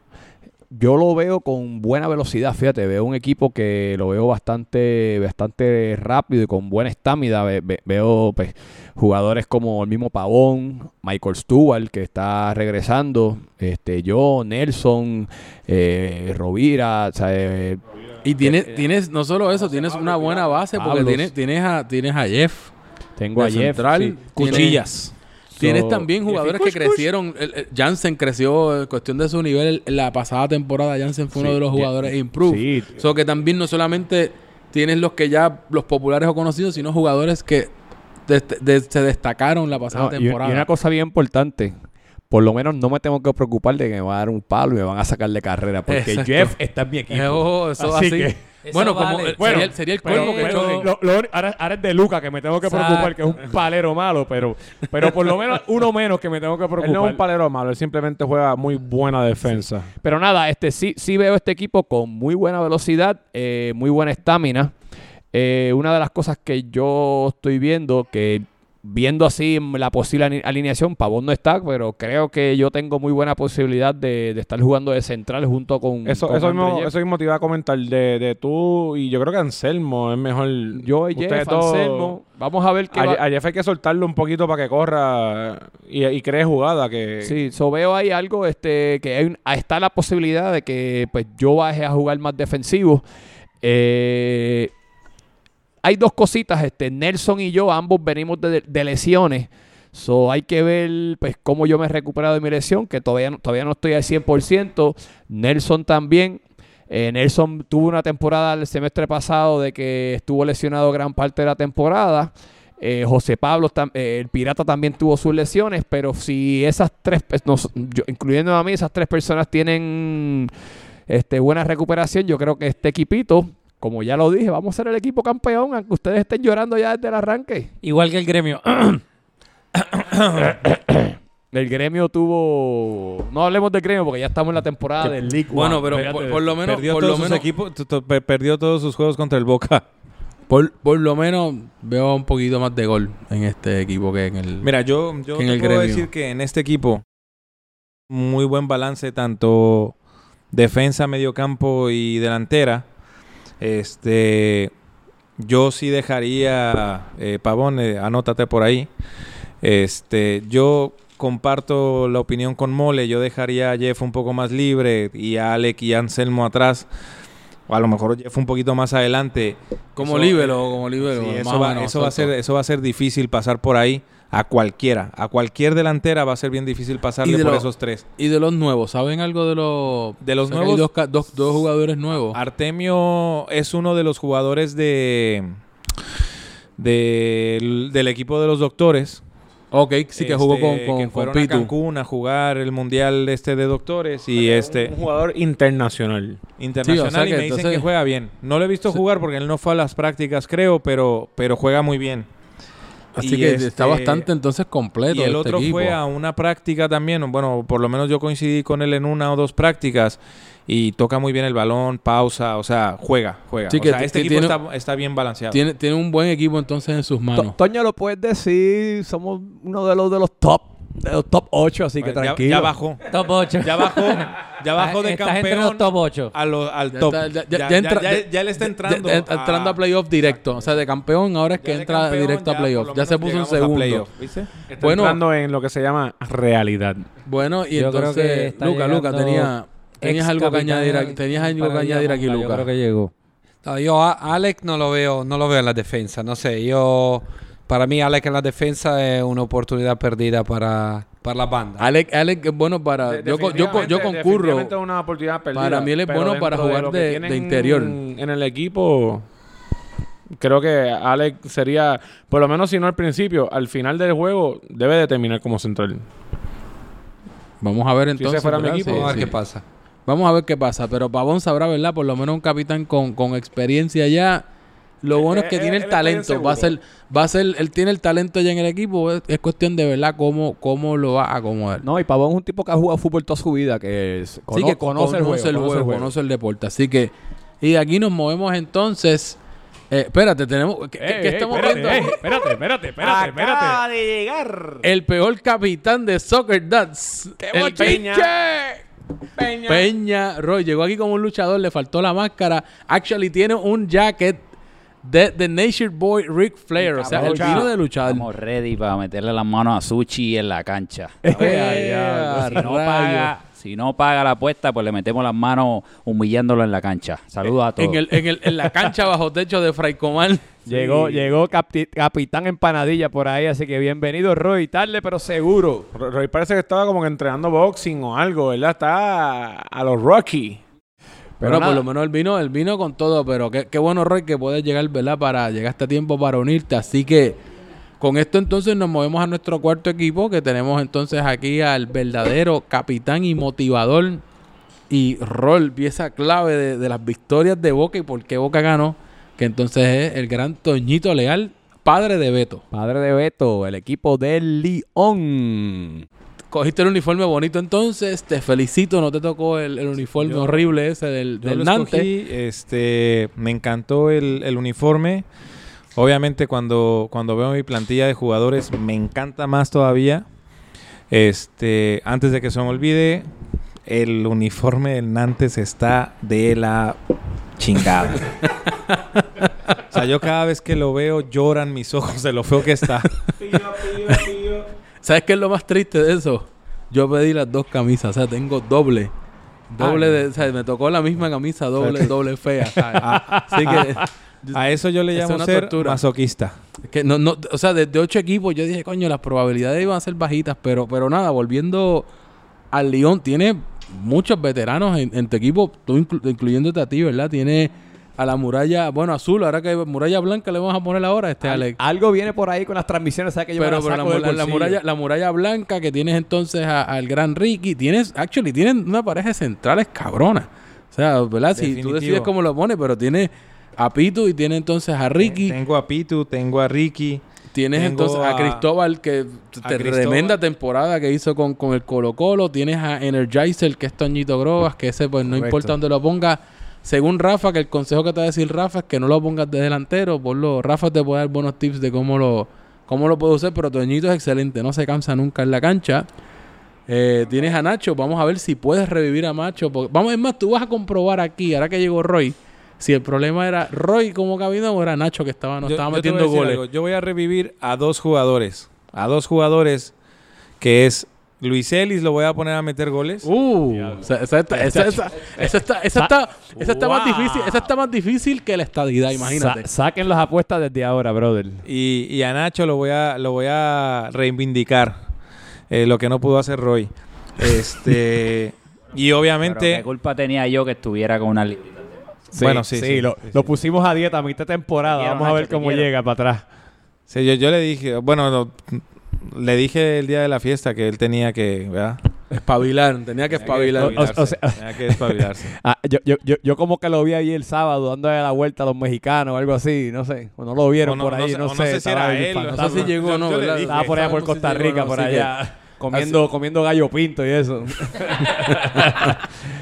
yo lo veo con buena velocidad, fíjate, veo un equipo que lo veo bastante, bastante rápido y con buena estamina. Ve- ve- veo pues, jugadores como el mismo Pavón, Michael Stewart, que está regresando, este, yo, Nelson, eh, Rovira, o sea, eh, Y tienes, tienes no solo eso, tienes una buena base porque tienes, tienes, a, tienes a Jeff. Tengo a Jeff. central, sí. Cuchillas. Tienes So, también jugadores que crecieron. El- el- Jansen creció en cuestión de su nivel. En la pasada temporada, Jansen fue uno Sí, de los jugadores improved. Sí. So que también no solamente tienes los que ya, los populares o conocidos, sino jugadores que de- de- se destacaron la pasada No, y- temporada. Y, una cosa bien importante. Por lo menos no me tengo que preocupar de que me va a dar un palo y me van a sacar de carrera. Porque Exacto. Jeff está en mi equipo. Eh, ojo, eso Así así. que- Eso bueno, como vale. eh, Bueno, sería, el- sería el Pero- colmo que choque. lo- lo- ahora, ahora es de Luca que me tengo que preocupar, que es un palero malo, pero, pero por lo menos uno menos que me tengo que Él no es preocupar. un palero malo, él simplemente juega muy buena defensa. Pero nada, este sí, sí veo este equipo con muy buena velocidad, eh, muy buena estamina. Eh, una de las cosas que yo estoy viendo, que viendo así la posible ali- alineación, Pavón no está, pero creo que yo tengo muy buena posibilidad de, de estar jugando de central junto con. Eso, con eso, mismo, eso mismo te iba a comentar de, de tú y yo creo que Anselmo es mejor. Yo y Jeff, Anselmo, vamos a ver qué A, va- a Jeff hay que soltarlo un poquito para que corra y, y cree jugada. Que, Sí, so veo ahí algo este que hay está la posibilidad de que pues yo baje a jugar más defensivo. Eh, hay dos cositas, este Nelson y yo ambos venimos de, de lesiones. So hay que ver pues cómo yo me he recuperado de mi lesión, que todavía no, todavía no estoy al 100%. Nelson también. Eh, Nelson tuvo una temporada el semestre pasado de que estuvo lesionado gran parte de la temporada. Eh, José Pablo, eh, el Pirata también tuvo sus lesiones, pero si esas tres, nos- yo- incluyendo a mí, esas tres personas tienen este, buena recuperación, yo creo que este equipito, como ya lo dije, vamos a ser el equipo campeón, aunque ustedes estén llorando ya desde el arranque. Igual que el gremio. El gremio tuvo... No hablemos del gremio porque ya estamos en la temporada del League Bueno, One. pero Fíjate por, lo menos, perdió por todos lo menos, equipos, perdió todos sus juegos contra el Boca. por, por lo menos veo un poquito más de gol en este equipo que en el. Mira, yo, yo Que en te el puedo gremio. decir que en este equipo muy buen balance tanto defensa, mediocampo y delantera. Este, yo sí dejaría eh, Pavón, eh, anótate por ahí. Este, yo comparto la opinión con Mole. Yo dejaría a Jeff un poco más libre y a Alec y a Anselmo atrás. O a lo mejor Jeff un poquito más adelante. como Eso, líbero, eh, como. Sí, más eso, va, menos, eso va a ser, eso va a ser difícil pasar por ahí a cualquiera. A cualquier delantera va a ser bien difícil pasarle por lo- esos tres. Y de los nuevos, ¿saben algo de los. De los o sea, que hay nuevos, dos, dos, dos jugadores nuevos. Artemio es uno de los jugadores de, del- del equipo de los doctores. Ok, sí que jugó con, Este, con, que con fueron a Pitu. Cancún a jugar el mundial este de doctores y este Un jugador internacional. internacional Sí, o sea y me dicen que juega bien. No lo he visto Sí. jugar porque él no fue a las prácticas, creo, pero pero juega muy bien. Así Y que este- está bastante entonces completo. Y el este otro equipo. fue a una práctica también, bueno, por lo menos yo coincidí con él en una o dos prácticas y toca muy bien el balón, pausa, o sea, juega, juega. Sí, o que sea, este equipo tiene- está, está bien balanceado. Tiene, tiene un buen equipo entonces en sus To- manos. Toño lo puedes decir, somos uno de los de los top, los top 8, así que Bueno, ya- tranquilo. Ya, bajó, top 8. ya bajó, ya bajó de Estás entre los campeón top 8. a lo- al Ya top. está- ya- ya, ya- entra- ya- ya- ya él está entrando, Ya- ya- entrando a playoff directo. O sea, de campeón ahora es que Ya de entra campeón, directo a ya playoff. lo Ya se menos puso llegamos a segundo. playoff, ¿viste? Está Bueno. entrando en lo que se llama realidad. Bueno, y Yo creo que entonces, está Luca, Luca, tenía, tenías algo que capitán añadir, aquí- tenías algo que para añadir aquí, Luca. Yo creo que llegó. No, yo a Alec no lo veo, no lo veo en la defensa. No sé, yo para mí Alec en la defensa es una oportunidad perdida para, para la banda. Alec, Alec es bueno para. De- yo, yo, yo concurro. definitivamente es una oportunidad perdida. Para mí él es bueno para jugar de- interior. En el equipo, creo que Alex sería, por lo menos si no al principio, al final del juego, debe de terminar como central. Vamos a ver entonces. fuera mi equipo, Sí, Vamos a ver sí. qué pasa. Vamos a ver qué pasa. Pero Pavón sabrá, ¿verdad? Por lo menos un capitán con, con experiencia ya. Lo bueno es que Eh, tiene el talento. Va a ser, va a ser, él tiene el talento ya en el equipo. Es, es cuestión de verdad cómo, cómo lo va a acomodar. No, y Pavón es un tipo que ha jugado fútbol toda su vida, que es- cono- Sí, que conoce, el juego, conoce el juego. conoce el deporte. Así que, y aquí nos movemos entonces. Eh, espérate, tenemos. ¿Qué, qué- qué estamos viendo? espérate, espérate, espérate, Acaba de llegar. El peor capitán de Soccer Dads. el bochinche! Peña. Peña Roy. Llegó aquí como un luchador, le faltó la máscara. Actually, tiene un jacket de The Nature Boy Ric Flair. O sea, el vino de luchar. Estamos ready para meterle las manos a Suchi en la cancha. Eh, a Si no paga, Si no paga la apuesta, pues le metemos las manos humillándolo en la cancha. Saludos a todos. En, el, en, el, en la cancha bajo techo de Fray Comal. Llegó, llegó Capitán Empanadilla por ahí, así que bienvenido Roy, tarde pero seguro. Roy Roy parece que estaba como que entrenando boxing o algo, ¿verdad? Está a los Rocky. Pero nada. por lo menos él vino, él vino con todo, pero qué, qué bueno, Roy, que puedes llegar, ¿verdad? Para llegar a este tiempo para unirte. Así que con esto entonces nos movemos a nuestro cuarto equipo, que tenemos entonces aquí al verdadero capitán y motivador y rol, pieza clave de, de las victorias de Boca y por qué Boca ganó, que entonces es el gran Toñito Leal, padre de Beto. Padre de Beto, el equipo del León. Cogiste el uniforme bonito entonces, te felicito, no te tocó el, el uniforme Yo- horrible ese del, Yo del lo Nantes. escogí, este, me encantó el, el uniforme. Obviamente cuando, cuando veo mi plantilla de jugadores me encanta más todavía. Este, antes de que se me olvide, el uniforme del Nantes está de la chingada. o sea, yo cada vez que lo veo lloran mis ojos de lo feo que está. ¿Sabes qué es lo más triste de eso? Yo pedí las dos camisas, o sea, tengo doble. Doble de, o sea, me tocó la misma camisa, doble, doble fea. ¿sabes? Así que, A eso yo le llamo ser tortura. masoquista. que no, no, o sea, desde ocho equipos yo dije, coño, las probabilidades iban a ser bajitas, pero, pero nada, volviendo al León, tiene muchos veteranos en, en tu equipo, tú inclu- incluyéndote a ti, ¿verdad? Tiene a la muralla, bueno, azul, ahora que muralla blanca le vamos a poner ahora, este Alex. Algo viene por ahí con las transmisiones, ¿sabes que yo me Pero, pero la, saco del mu- la- la bolsillo? muralla, la muralla blanca que tienes entonces a- al gran Ricky, tienes, actually, tienen una pareja de centrales cabrona. O sea, ¿verdad? Si tú decides cómo lo pones, pero tiene a Pitu y tiene entonces a Ricky, Tengo a Pitu, tengo a Ricky. tienes tengo entonces a, a- Cristóbal, que a te- Cristóbal. tremenda temporada que hizo con, con el Colo Colo, tienes a Energizer, que es Toñito Grobas, que ese pues no Correcto. importa dónde lo ponga. Según Rafa, que el consejo que te va a decir Rafa es que no lo pongas de delantero, ponlo. Rafa te puede dar buenos tips de cómo lo, cómo lo puede usar, pero Toñito es excelente, no se cansa nunca en la cancha. Eh, tienes a Nacho, vamos a ver si puedes revivir a Macho. porque- vamos, es más, tú vas a comprobar aquí, ahora que llegó Roy, si el problema era Roy como cabina o era Nacho que estaba, no Yo- estaba yo metiendo goles. algo. Yo voy a revivir a dos jugadores. A dos jugadores que es Luis Ellis, lo voy a poner a meter goles. Uh, esa, esa está, esa, esa- más difícil, esa está más difícil que la estadidad, imagínate. Sa- saquen las apuestas desde ahora, brother. Y, y a Nacho lo voy a, lo voy a reivindicar. eh, lo que no pudo hacer Roy. Este. y Pero obviamente. ¿Qué culpa tenía yo que estuviera con una librita? Bueno, sí, sí, lo, sí, lo sí. pusimos a dieta a mitad de temporada. Quiero, Vamos a ver cómo quiero. llega para atrás. sí, yo, yo le dije. Bueno, no, le dije el día de la fiesta que él tenía que. ¿verdad? Espabilar, tenía que espabilar. o- o- o sea- Tenía que despabilarse. Ah, yo, yo, yo, yo como que lo vi ahí el sábado dándole la vuelta a los mexicanos o algo así, no sé. O no lo vieron no- por no ahí, no, sé. sé si estaba era él, no sé si llegó o no. Estaba por allá por Costa Rica, no, por allá. Comiendo, comiendo gallo pinto y eso.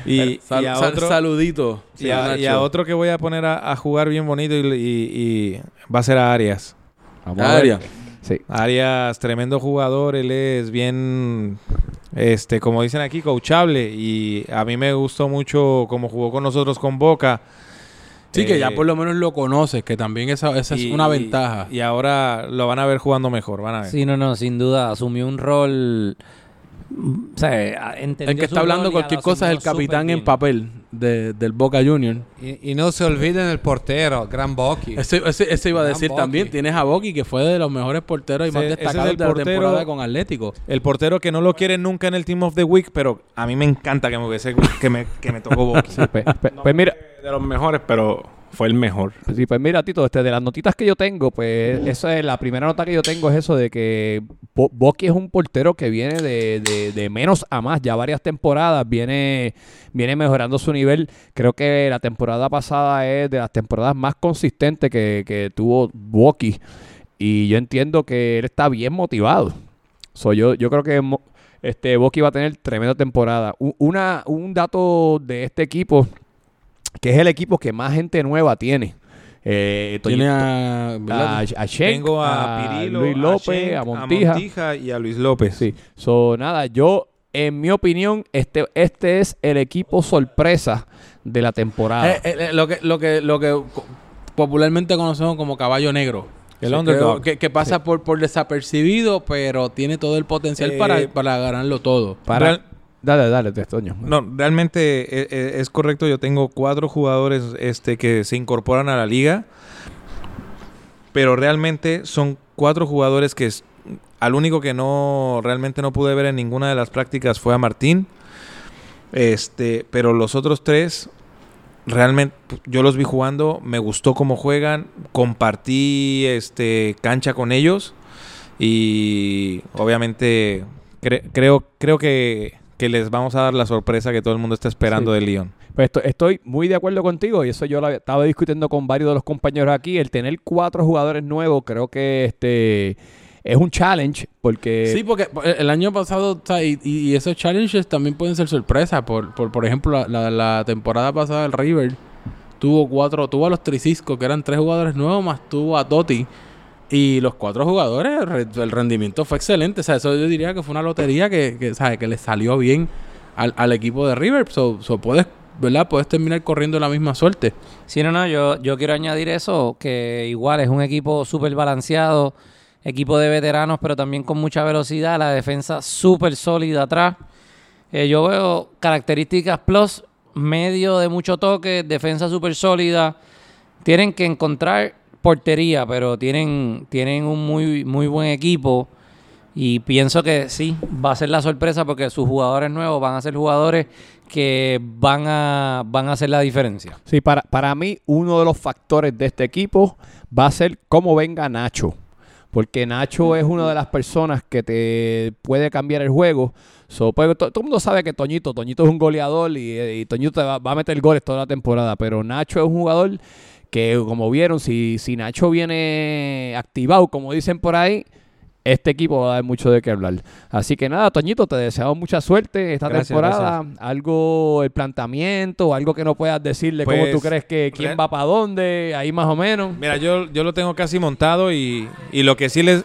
Y, Sal- y a sal- otro, saludito. y, a, y a otro que voy a poner a, a jugar bien bonito y, y- y va a ser a Arias. Área. Sí. Arias, tremendo jugador, él es bien, este, como dicen aquí, coachable y a mí me gustó mucho cómo jugó con nosotros con Boca. Sí, que ya Eh, por lo menos lo conoces, que también esa, esa es y- una y- ventaja. Y, ahora lo van a ver jugando mejor, van a ver. Sí, no, no, sin duda. Asumió un rol. O sea, entendió el que su está hablando cualquier cosa es el capitán en papel de- del Boca Junior. Y, y no se olviden el portero, Gran Boqui. Ese, ese, ese iba a Gran decir también. Tienes a Boqui, que fue de los mejores porteros y Ese- más es destacados el de la temporada con Atlético. El portero que no lo quieren nunca en el Team of the Week, pero a mí me encanta que me hubiese, que me, que me tocó Boqui. Pues, pues- pues mira, De los mejores, pero fue el mejor. Sí, pues mira, Tito, este, de las notitas que yo tengo, pues esa es la primera nota que yo tengo es eso de que Bo- Boqui es un portero que viene de, de- de menos a más, ya varias temporadas, viene, viene mejorando su nivel. Creo que la temporada pasada es de las temporadas más consistentes que, que tuvo Boqui. Y yo entiendo que él está bien motivado. So, yo, yo creo que este, Boqui va a tener tremenda temporada. Una, un dato de este equipo, que es el equipo que más gente nueva tiene. Eh, Tiene a... a, a Schenk, Tengo a, a Pirilo, Luis López, Schenk, a Montija. y a Luis López. Sí. So, nada, yo, en mi opinión, este, este es el equipo sorpresa de la temporada. Eh, eh, eh, lo, que, lo, que, lo que popularmente conocemos como caballo negro. El Que- underdog. Que, que pasa por, por desapercibido, pero tiene todo el potencial Eh, para, para ganarlo todo. para, Dale, dale, Toño. No, realmente eh, eh, es correcto. Yo tengo cuatro jugadores este, que se incorporan a la liga. Pero realmente son cuatro jugadores que al único que no realmente no pude ver en ninguna de las prácticas fue a Martín. Este, pero los otros tres realmente yo los vi jugando, me gustó cómo juegan, compartí este cancha con ellos y obviamente cre- creo creo que, que les vamos a dar la sorpresa que todo el mundo está esperando Sí. de Lyon. Pues esto- estoy muy de acuerdo contigo y eso yo lo había- estaba discutiendo con varios de los compañeros aquí. El tener cuatro jugadores nuevos creo que este es un challenge porque... Sí, porque el año pasado, o sea, y, y- y esos challenges también pueden ser sorpresa. Por, por, por ejemplo, la, la- la temporada pasada el River tuvo cuatro, tuvo a los Tricisco, que eran tres jugadores nuevos, más tuvo a Totti. Y los cuatro jugadores, re- el rendimiento fue excelente. O sea, eso yo diría que fue una lotería que, ¿sabes? que le salió bien al, al equipo de River. So puedes, ¿verdad? Puedes terminar corriendo la misma suerte. Sí, no, no, yo, yo quiero añadir eso, que igual es un equipo súper balanceado, equipo de veteranos, pero también con mucha velocidad, la defensa súper sólida atrás. Eh, yo veo características plus, medio de mucho toque, defensa súper sólida. Tienen que encontrar portería, pero tienen, tienen un muy, muy buen equipo. Y pienso que sí, va a ser la sorpresa porque sus jugadores nuevos van a ser jugadores que van a, van a hacer la diferencia. Sí, para, para mí uno de los factores de este equipo va a ser cómo venga Nacho. Porque Nacho es una de las personas que te puede cambiar el juego. So, pues, to- todo el mundo sabe que Toñito, Toñito es un goleador y, Toñito va, va a meter goles toda la temporada. Pero Nacho es un jugador que, como vieron, si, si Nacho viene activado, como dicen por ahí, este equipo va a dar mucho de qué hablar. Así que nada, Toñito, te deseamos mucha suerte esta Gracias, temporada. Algo, el planteamiento, algo que no puedas decirle, cómo Pues, tú crees que quién va para dónde, ahí más o menos. Mira, yo, yo lo tengo casi montado y, y lo que sí les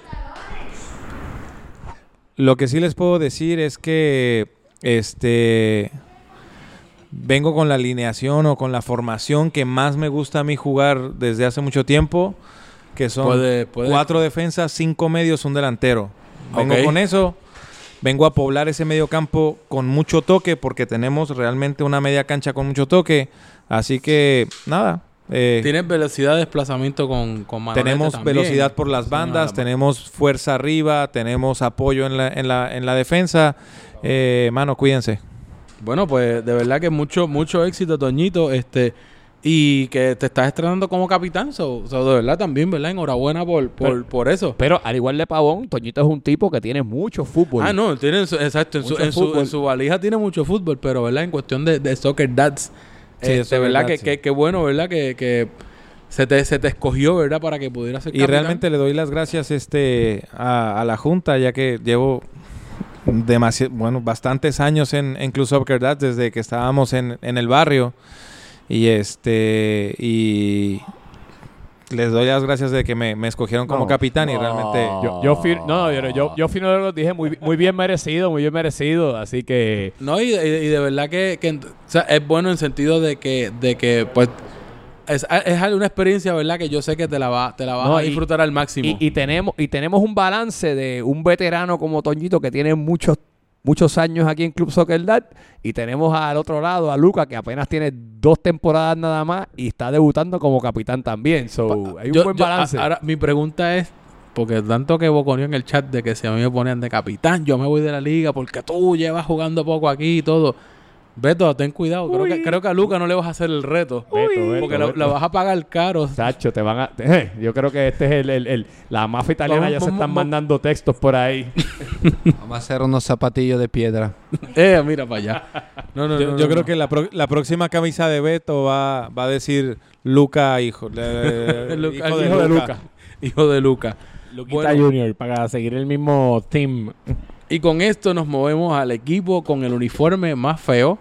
lo que sí les puedo decir es que este vengo con la alineación o con la formación que más me gusta a mí jugar desde hace mucho tiempo, que son Puede- puede- cuatro defensas, cinco medios, un delantero. Vengo con eso. Vengo a poblar ese medio campo con mucho toque porque tenemos realmente una media cancha con mucho toque. Así que, nada. eh, Tienes velocidad de desplazamiento con, con tenemos también. velocidad por las no bandas, tenemos fuerza arriba, tenemos apoyo en la, en la, en la defensa. Eh, mano, cuídense. Bueno, pues de verdad que mucho, mucho éxito, Toñito. Este, y que te estás estrenando como capitán. So, so, de verdad también, ¿verdad? Enhorabuena por, por, Pero- por eso. Pero al igual de Pavón, Toñito es un tipo que tiene mucho fútbol. Ah, no, tiene su- exacto, en su, en, su, en su valija tiene mucho fútbol, pero ¿verdad? En cuestión de, de soccer dads, Sí, de este, soccer ¿verdad? que, sí. que, que bueno, ¿verdad? Que, que se, te, se te escogió, ¿verdad? Para que pudieras ser Y capitán. realmente le doy las gracias este, a, a la Junta, ya que llevo demasi- bueno, bastantes años en, en Club Soccer Dads desde que estábamos en, en el barrio. Y este y les doy las gracias de que me, me escogieron como No. capitán y realmente Yo, yo, fir- no, yo, yo, yo fino lo dije muy, muy bien merecido, muy bien merecido. Así que No, y, y- y de verdad que, que, o sea, es bueno en sentido de que, de que pues, es, es una experiencia, ¿verdad? Que yo sé que te la, va, te la vas No, a y- disfrutar al máximo. Y, y tenemos, y tenemos un balance de un veterano como Toñito que tiene muchos, muchos años aquí en Club Soccer Dad. Y tenemos al otro lado a Luca que apenas tiene dos temporadas nada más y está debutando como capitán también. So, hay un Yo- buen balance. ahora, mi pregunta es, porque tanto que boconeó en el chat de que si a mí me ponían de capitán, yo me voy de la liga porque tú llevas jugando poco aquí y todo. Beto, ten cuidado. Creo que, creo que a Luca no le vas a hacer el reto. Beto, Beto, porque la- Beto. la vas a pagar caro. Tacho, te van a. eh, yo creo que este es el. el- el- la mafia italiana Vamos, ya se están vamos. mandando textos por ahí. Vamos a hacer unos zapatillos de piedra. Eh, mira para allá. No, no, yo, no, yo creo no. que la, pro- la próxima camisa de Beto va, va a decir Luca, hijo, eh, hijo, de, hijo de Luca. Luca. Hijo de Luca. Luquita Bueno. Junior, para seguir el mismo team. Y con esto nos movemos al equipo con el uniforme más feo.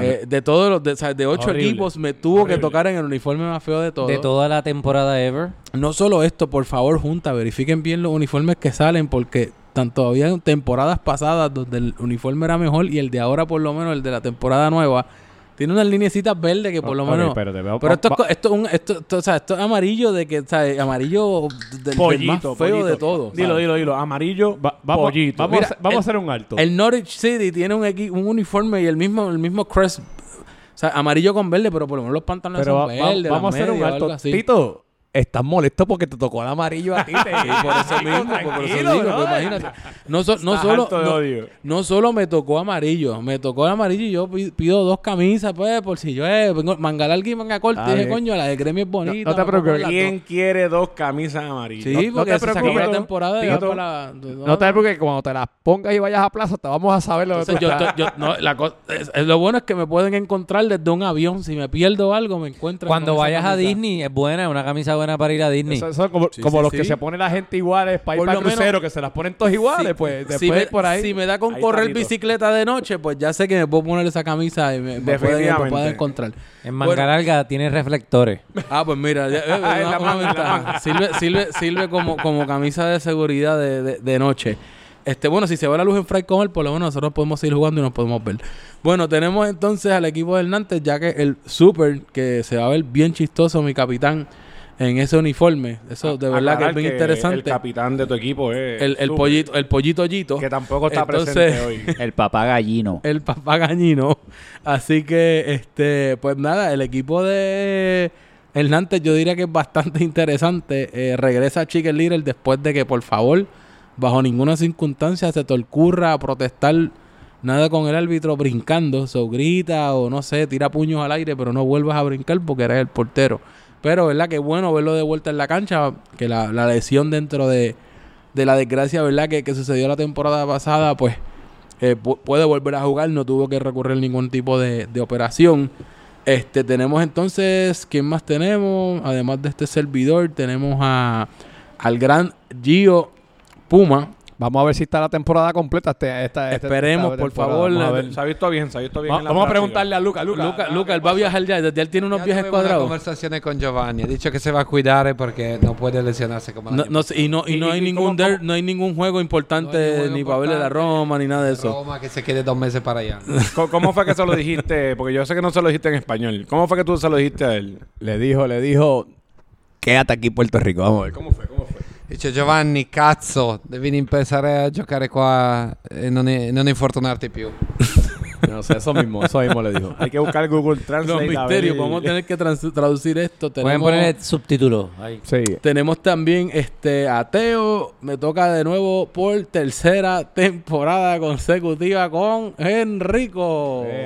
Eh, de todos los, de, o sea, de ocho Horrible. equipos, me tuvo que tocar en el uniforme más feo de todos. De toda la temporada ever. No solo esto, por favor, Junta, verifiquen bien los uniformes que salen, porque tanto había temporadas pasadas donde el uniforme era mejor y el de ahora, por lo menos, el de la temporada nueva, tiene unas linecitas verdes que por lo Ok, menos... pero esto es, va- co- esto, es un, esto, esto- o sea, esto es amarillo de que, o sea, amarillo del, del Pollito, más feo pollito. de todos. Dilo, dilo, dilo. Amarillo, Va- vamos, pollito. vamos, Mira, a, hacer- vamos el- a hacer un alto. El Norwich City tiene un, equi- un uniforme y el mismo, el mismo crest, o sea, amarillo con verde, pero por lo menos los pantalones Pero son va- va- verdes. vamos a hacer un alto. Tito, estás molesto porque te tocó el amarillo a ti. te- por eso mismo, pues, por eso digo, pues, imagínate. No, so- no Estás solo, harto de no, solo me tocó amarillo, me tocó el amarillo y yo pi- pido dos camisas, pues, por si yo, eh, vengo- manga larga y manga corta. Y dije, coño, la de gremio es bonita. no te preocupes. ¿Quién dos. quiere dos camisas amarillas? Sí, No- no porque te se acabó preocupes. la temporada. para la- No te preocupes, que cuando te las pongas y vayas a plaza, te vamos a saber lo que yo, estás- estoy- yo- no, la co- es- es- lo bueno es que me pueden encontrar desde un avión. Si me pierdo algo, me encuentran. Cuando vayas a. Disney, es buena, es una camisa buena para ir a Disney. Eso- eso como, Sí, como sí, los sí. que se ponen la gente iguales para ir Por para menos- que se las ponen todos iguales, Sí, pues si después me, por ahí. si me da con correr bicicleta de noche, pues ya sé que me puedo poner esa camisa y me, me pueden encontrar. En manga Bueno. larga tiene reflectores. Ah, pues mira, ya- eh, una- en la una ventaja. Sirve, sirve, sirve como, como camisa de seguridad de, de- de noche. Este, bueno, si se va la luz en Fray Comer, por lo menos nosotros podemos seguir jugando y nos podemos ver. Bueno, tenemos entonces al equipo del Nantes, ya que el Super, que se va a ver bien chistoso, mi capitán, en ese uniforme. Eso de verdad que es bien El interesante. capitán de tu equipo es. El, el pollito, el pollito Yito. Que tampoco está Entonces- presente hoy. El papá gallino. el papá gañino. Así que, este, pues nada, el equipo de el Nantes yo diría que es bastante interesante. Eh, regresa Chicken Little después de que, por favor, bajo ninguna circunstancia se te ocurra protestar nada con el árbitro brincando. So grita o no sé, tira puños al aire, pero no vuelvas a brincar porque eres el portero. Pero, ¿verdad? Que bueno verlo de vuelta en la cancha. Que la, la lesión dentro de, de la desgracia, ¿verdad? Que, que sucedió la temporada pasada, pues eh, pu- puede volver a jugar, no tuvo que recurrir a ningún tipo de, de operación. Este, tenemos entonces, ¿quién más tenemos? Además de este servidor, tenemos a al gran Gio Puma. Vamos a ver si está la temporada completa. Este, esta, Esperemos, esta por favor, Vamos a, le- ver. Se ha visto bien, se ha visto bien. Va- en la vamos a preguntarle a Luca. Luca, Luca, Luca, él va a viajar ya, desde él tiene unos Ya viajes cuadrados. conversación con Giovanni. Ha dicho que se va a cuidar porque no puede lesionarse como No, no sé, y no, y no ¿Y- hay y ningún cómo- der- cómo- no hay ningún juego importante No juego ni para verle la. Roma ni nada de eso. Roma que se quede dos meses para allá. ¿Cómo fue que se lo dijiste? Porque yo sé que no se lo dijiste en español. ¿Cómo fue que tú se lo dijiste a él? Le dijo, le dijo, quédate aquí Puerto Rico. Vamos a ver. ¿Cómo fue? ¿Cómo fue? Dice Giovanni, cazzo, devi iniziare a giocare qua e non, non infortunarti più. No sé, eso mismo, eso mismo le dijo. Hay que buscar Google Los Translate. ver misterios, vamos a tener que trans- traducir esto. Pueden poner subtítulos ahí. Sí. Tenemos también este a Teo. Me toca de nuevo por tercera temporada consecutiva con Enrico. Que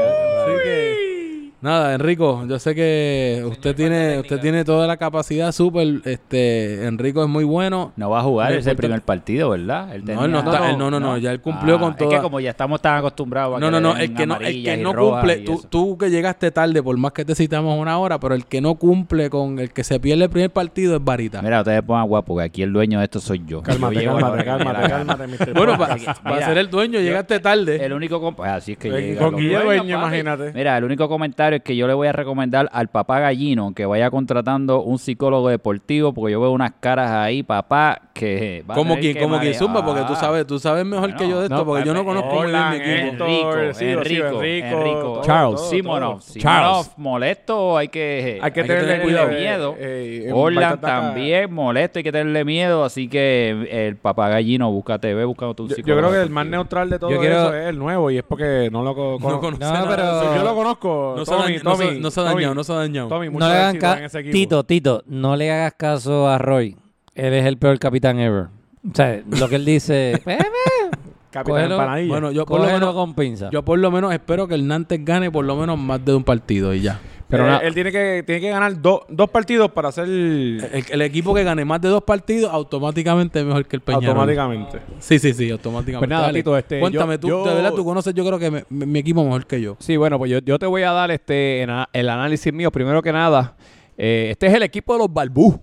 nada, Enrico, yo sé que usted tiene usted tiene toda la capacidad súper. Este Enrico es muy bueno. No va a jugar No ese primer partido, ¿verdad? Él No, él no está- él no, no, no, ya él cumplió con Es toda- que como ya estamos tan acostumbrados a No, que no, no, el que no, el que no cumple, tú, tú que llegaste tarde, por más que te citamos una hora, pero el que no cumple con el que se pierde el primer partido es Varita. Mira, ustedes pongan guapo, que aquí el dueño de esto soy yo. Cálmate, Yo cálmate, cálmate, cálmate. Bueno, para mira, ser el dueño, llegaste tarde. El único así es que Eh, llega. con los Guille dueños, Dueño, papi. imagínate. Mira, el único comentario que yo le voy a recomendar al papá gallino que vaya contratando un psicólogo deportivo, porque yo veo unas caras ahí, papá, que va a Como tener quien, que como quien zumba, porque tú sabes, tú sabes mejor Bueno, que yo de esto, no, porque yo no eh, conozco muy bien mi equipo. Enrico, sí, sí, Enrico, Enrico, Enrico. todo, Charles, todo, Simonov, todo. Simonov, molesto, hay que, Hay que Hay que tener tenerle cuidado. miedo. Eh, eh, Orlan Baitataca- también, molesto, hay que tenerle miedo, así que el papá gallino, búscate, ve buscando tu Yo, yo creo que el más neutral de todo Yo quiero- eso es el nuevo y es porque no lo co- No conozco. conoce No, pero- Yo lo conozco. No se ha Tommy, dañado, no se- Tommy, no se ha dañado, no se ha dañado. Tommy, mucho No le hagan. Tito, Tito, no le hagas caso a Roy. Él es el peor capitán ever. O sea, lo que él dice, Capitán Cógelo. Empanadilla. Bueno, yo por, lo menos, con pinza. yo por lo menos espero que el Nantes gane por lo menos más de un partido y ya. pero él, tiene que tiene que ganar do- dos partidos para ser El, el equipo que gane más de dos partidos automáticamente es mejor que el Peñarol. automáticamente. Sí, sí, sí, automáticamente. Pues nada, Dale. Tito, este, Cuéntame, yo- tú, yo- de verdad, tú conoces, yo creo que me- mi, mi equipo mejor que yo. Sí, bueno, pues yo, yo te voy a dar este en a- el análisis mío. Primero que nada, eh, este es el equipo de los Balbú.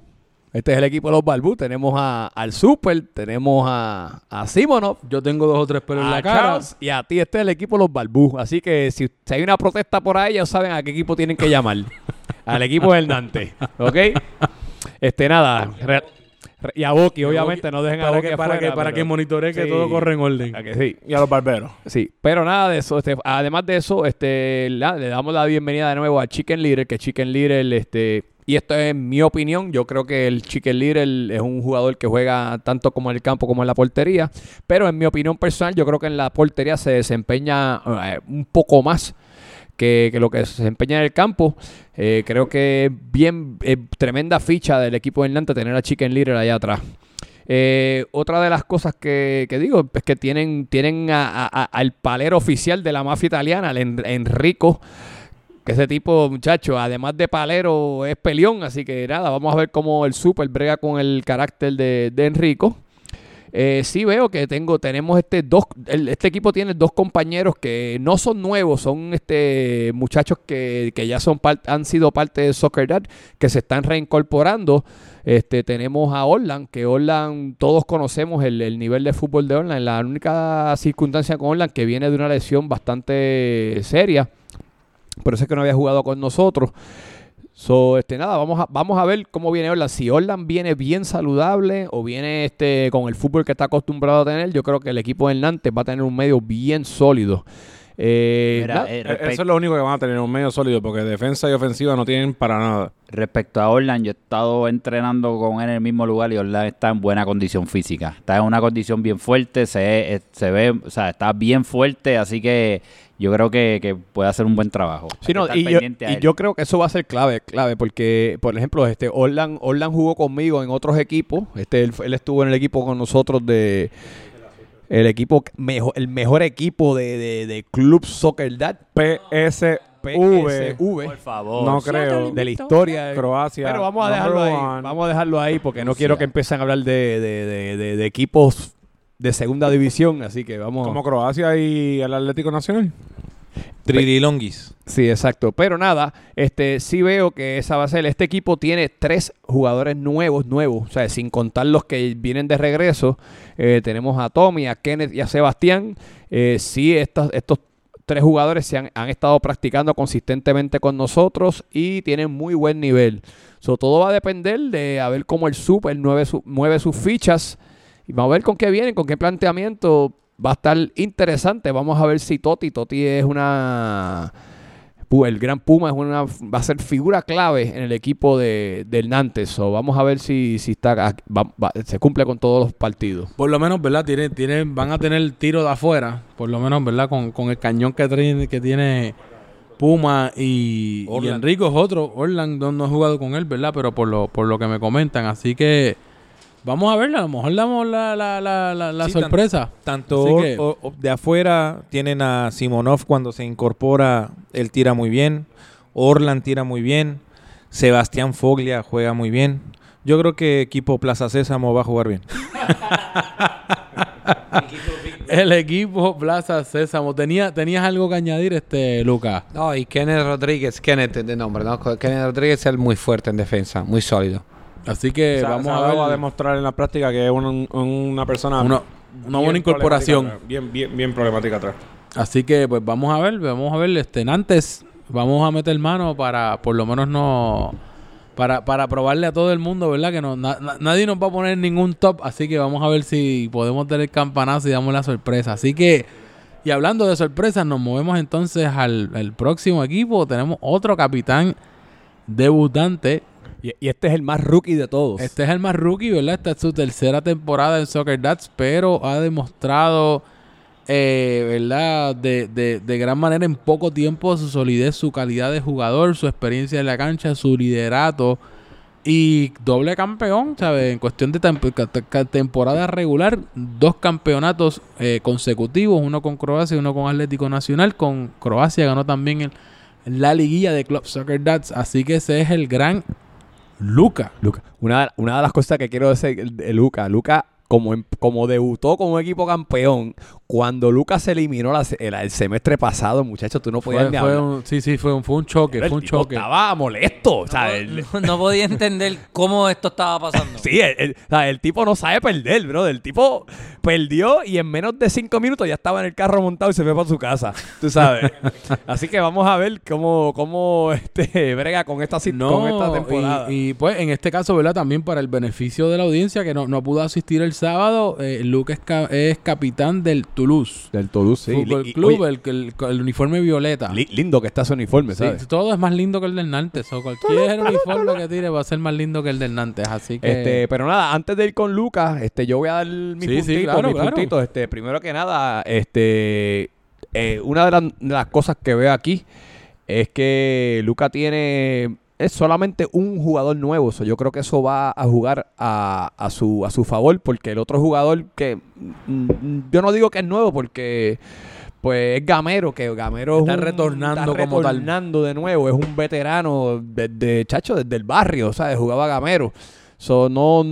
Este es el equipo de los Balbú. Tenemos a, al Super, tenemos a, a Simonov, Yo tengo dos o tres pelos en la cara. Charles y a ti. Este es el equipo de los Balbú. Así que si, si hay una protesta por ahí, ya saben a qué equipo tienen que llamar. Al equipo del Nantes. ¿Ok? Este, nada. re- Re- Y a Boki, obviamente, no dejen a para Boki que, para afuera, que, para pero- que monitoree que Sí. todo corre en orden. Que sí. Y a los barberos. Sí, pero nada de eso. Este, además de eso, este, la- le damos la bienvenida de nuevo a Chicken Little, que Chicken Little, este, y esto es mi opinión. Yo creo que el Chicken Little es un jugador que juega tanto como en el campo como en la portería. Pero en mi opinión personal, yo creo que en la portería se desempeña eh, un poco más que, lo que se desempeña en el campo. Eh, creo que es bien, tremenda ficha del equipo de Nantes tener a Chicken Little allá atrás. Eh, otra de las cosas que, digo es que tienen, tienen al palero oficial de la mafia italiana, el En- Enrico, que ese tipo, muchacho, además de palero, es peleón. Así que nada, vamos a ver cómo el Super brega con el carácter de, de Enrico. Eh, sí veo que tengo, tenemos este dos, este equipo tiene dos compañeros que no son nuevos, son este muchachos que, que ya son par- han sido parte de Soccer Dad, que se están reincorporando. Este, tenemos a Orland, que Orland, todos conocemos el, el nivel de fútbol de Orland. La única circunstancia con Orland que viene de una lesión bastante seria. Por eso es que no había jugado con nosotros. So, este, nada, vamos a, vamos a ver cómo viene Orland. Si Orland viene bien saludable o viene este con el fútbol que está acostumbrado a tener, yo creo que el equipo del Nantes va a tener un medio bien sólido. Eh, Mira, eh, Eh, Eso es lo único que van a tener, un medio sólido, porque defensa y ofensiva no tienen para nada. Respecto a Orlan, yo he estado entrenando con él en el mismo lugar y Orlan está en buena condición física. Está en una condición bien fuerte, se, se ve, o sea, está bien fuerte, así que yo creo que, que puede hacer un buen trabajo. Sí, no, y, yo, y yo creo que eso va a ser clave, clave, porque, por ejemplo, este Orlan, Orlan jugó conmigo en otros equipos. Este, él, él estuvo en el equipo con nosotros de el equipo mejor, el mejor equipo de, de, de Club Soccer Dad, PSV. PSV, Por favor. No creo. de la historia. Croacia. Pero vamos a dejarlo ahí. Vamos a dejarlo ahí porque no quiero que empiecen a hablar de, de, de, de- de equipos de segunda división, así que vamos. Como Croacia y el Atlético Nacional. Sí, exacto. Pero nada, este sí veo que esa va a ser. Este equipo tiene tres jugadores nuevos, nuevos. O sea, sin contar los que vienen de regreso. Eh, tenemos a Tommy, a Kenneth y a Sebastián. Eh, sí, estos, estos tres jugadores se han, han estado practicando consistentemente con nosotros y tienen muy buen nivel. So, todo va a depender de a ver cómo el Super mueve, su- mueve sus fichas. Y vamos a ver con qué vienen, con qué planteamiento. Va a estar interesante. Vamos a ver si Toti, Toti es una... Pu- El Gran Puma es una, va a ser figura clave en el equipo de, del Nantes. So, vamos a ver si, si está, va- va- se cumple con todos los partidos. Por lo menos, ¿verdad? Tiene, tiene, van a tener tiro de afuera. Por lo menos, ¿verdad? Con, con el cañón que tiene, que tiene Puma y, y. Enrico es otro. Orland no, no he jugado con él, ¿verdad? Pero por lo, por lo que me comentan. Así que vamos a verla. A lo mejor damos la, la, la, la, la Sí, sorpresa. Tanto Así or- que- o- o- de afuera tienen a Simonov cuando se incorpora, él tira muy bien. Orlan tira muy bien. Sebastián Foglia juega muy bien. Yo creo que equipo Plaza Sésamo va a jugar bien. El equipo Plaza Sésamo. ¿Tenía, ¿Tenías algo que añadir, este Lucas? No, y Kenneth Rodríguez, Kenneth de nombre, ¿no? Kenneth Rodríguez es muy fuerte en defensa, muy sólido. Así que O sea, vamos a ver a demostrar en la práctica que es un- un- una persona. una, buena incorporación. Bien, bien, bien problemática atrás. Así que pues vamos a ver, vamos a ver, este, antes vamos a meter mano para por lo menos no para, para probarle a todo el mundo, ¿verdad? Que no, na- na- nadie nos va a poner ningún top, así que vamos a ver si podemos tener campanazo y damos la sorpresa. Así que, y hablando de sorpresas, nos movemos entonces al, al próximo equipo. Tenemos otro capitán debutante. Y, este es el más rookie de todos. Este es el más rookie, ¿verdad? Esta es su tercera temporada en Soccer Dats, pero ha demostrado, eh, ¿verdad? De, de, de gran manera en poco tiempo su solidez, su calidad de jugador, su experiencia en la cancha, su liderato y doble campeón, ¿sabes? En cuestión de tem- ca- ca- temporada regular, dos campeonatos eh, consecutivos, uno con Croacia y uno con Atlético Nacional. Con Croacia ganó también el- la liguilla de Club Soccer Dats, así que ese es el gran Luca. Luca. Una, una de las cosas que quiero decir de Luca, Luca como, em- como debutó con un equipo campeón, cuando Lucas se eliminó la- el, el semestre pasado, muchachos, tú no podías Fue, ni fue hablar. un, sí, sí, fue un, fue un choque, fue un tipo choque. Estaba molesto. o sea, el- No, no podía entender cómo esto estaba pasando. Sí, el, el- o sea, el tipo no sabe perder, bro. El tipo perdió y en menos de cinco minutos ya estaba en el carro montado y se fue para su casa. Tú sabes. Así que vamos a ver cómo, cómo este, brega con esta, con esta No, temporada. y, y, pues en este caso, ¿verdad? También para el beneficio de la audiencia que no, no pudo asistir el sábado, eh, Luke es, ca- es capitán del Toulouse Del Toulouse, sí. Fútbol Club, oye, el, el, el uniforme violeta. li- lindo que está su uniforme, Sí, ¿sabes? todo es más lindo que el del Nantes. O cualquier uniforme que tire va a ser más lindo que el del Nantes. Así que. Este, pero nada, antes de ir con Lucas, este, yo voy a dar mis Sí, sí, puntitos, claro, mis claro. puntitos. Este, primero que nada, este, eh, una de las cosas que veo aquí es que Lucas tiene es solamente un jugador nuevo. So, yo creo que eso va a jugar a, a su, a su favor, porque el otro jugador que mm, yo no digo que es nuevo, porque pues es Gamero, que Gamero Está es un- retornando está como tal. retornando de nuevo, es un veterano desde, chacho, desde el barrio, ¿sabes? Jugaba Gamero. So, no,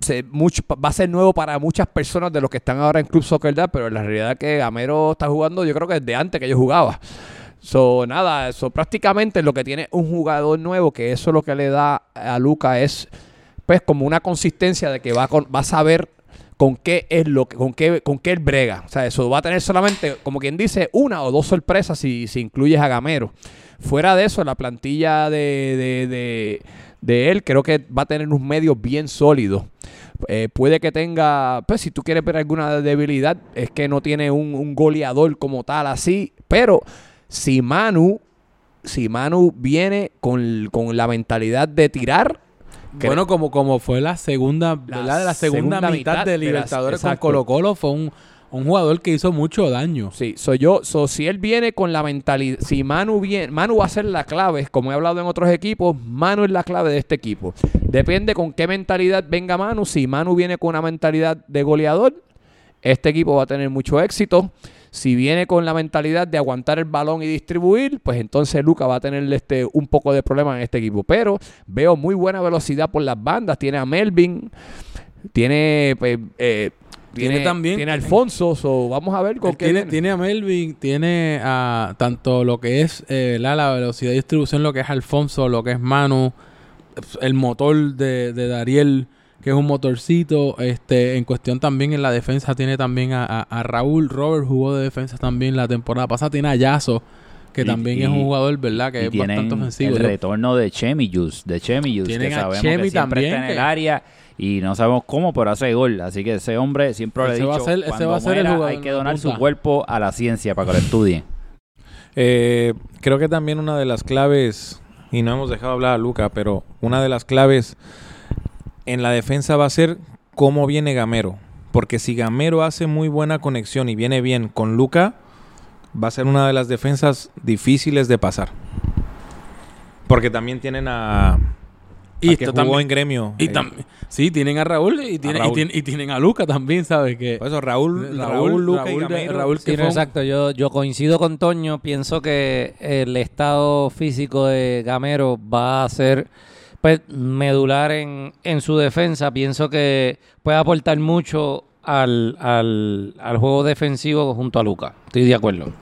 se, mucho, va a ser nuevo para muchas personas de los que están ahora en Club Soccer Dad, pero la realidad es que Gamero está jugando, yo creo que desde antes que yo jugaba. So, nada, eso prácticamente lo que tiene un jugador nuevo, que eso lo que le da a Luca es, pues, como una consistencia de que va, con- va a saber con qué es lo que, con qué, con qué él brega. O sea, eso va a tener solamente, como quien dice, una o dos sorpresas si, si incluyes a Gamero. Fuera de eso, la plantilla de, de, de, de él creo que va a tener unos medios bien sólidos. Eh, puede que tenga, pues si tú quieres ver alguna debilidad, es que no tiene un, un goleador como tal así, pero si Manu, si Manu viene con, con la mentalidad de tirar, Bueno, como, como fue la segunda, La ¿verdad? De la segunda, segunda mitad, de de las- Libertadores con exacto. Colo Colo fue un, un jugador que hizo mucho daño. Sí, soy yo. So, si él viene con la mentalidad, si Manu viene, Manu va a ser la clave, como he hablado en otros equipos, Manu es la clave de este equipo. Depende con qué mentalidad venga Manu. Si Manu viene con una mentalidad de goleador, este equipo va a tener mucho éxito. Si viene con la mentalidad de aguantar el balón y distribuir, pues entonces Luca va a tener este, un poco de problema en este equipo. Pero veo muy buena velocidad por las bandas. Tiene a Melvin, tiene, pues, eh, Tiene tiene, también- tiene a Alfonso. so, vamos a ver con qué tiene, viene. tiene a Melvin, tiene a tanto lo que es eh, la, la velocidad de distribución, lo que es Alfonso, lo que es Manu, el motor de, de Dariel, que es un motorcito. Este, en cuestión también en la defensa tiene también a, a- a Raúl. Robert jugó de defensa también la temporada pasada. Tiene a Yaso, que Y- también y- es un jugador, ¿verdad? Que y es bastante ofensivo. el Yo- retorno de Chemiyus, de Chemiyus, que sabemos Chemi que siempre también, está en el área y no sabemos cómo, pero hace gol. Así que ese hombre siempre le he Ese dicho, va a ser- ese cuando va a ser el muera, jugador hay que donar su cuerpo a la ciencia para que lo estudien. Eh, creo que también una de las claves, y no hemos dejado hablar a Luca, pero una de las claves en la defensa va a ser cómo viene Gamero. Porque si Gamero hace muy buena conexión y viene bien con Luca, va a ser una de las defensas difíciles de pasar. Porque también tienen a, Y a que jugó también- en gremio. Y eh, tam- sí, tienen a Raúl y tienen, Raúl. Y, tienen, y tienen a Luca también, ¿sabes? Que por eso Raúl, Raúl- Raúl, Luca y Raúl de- Gamero. Raúl Sí, que no, exacto. Yo, yo coincido con Toño. Pienso que el estado físico de Gamero va a ser pues, medular en, en su defensa. Pienso que puede aportar mucho al, al, al juego defensivo junto a Luca. Estoy de acuerdo.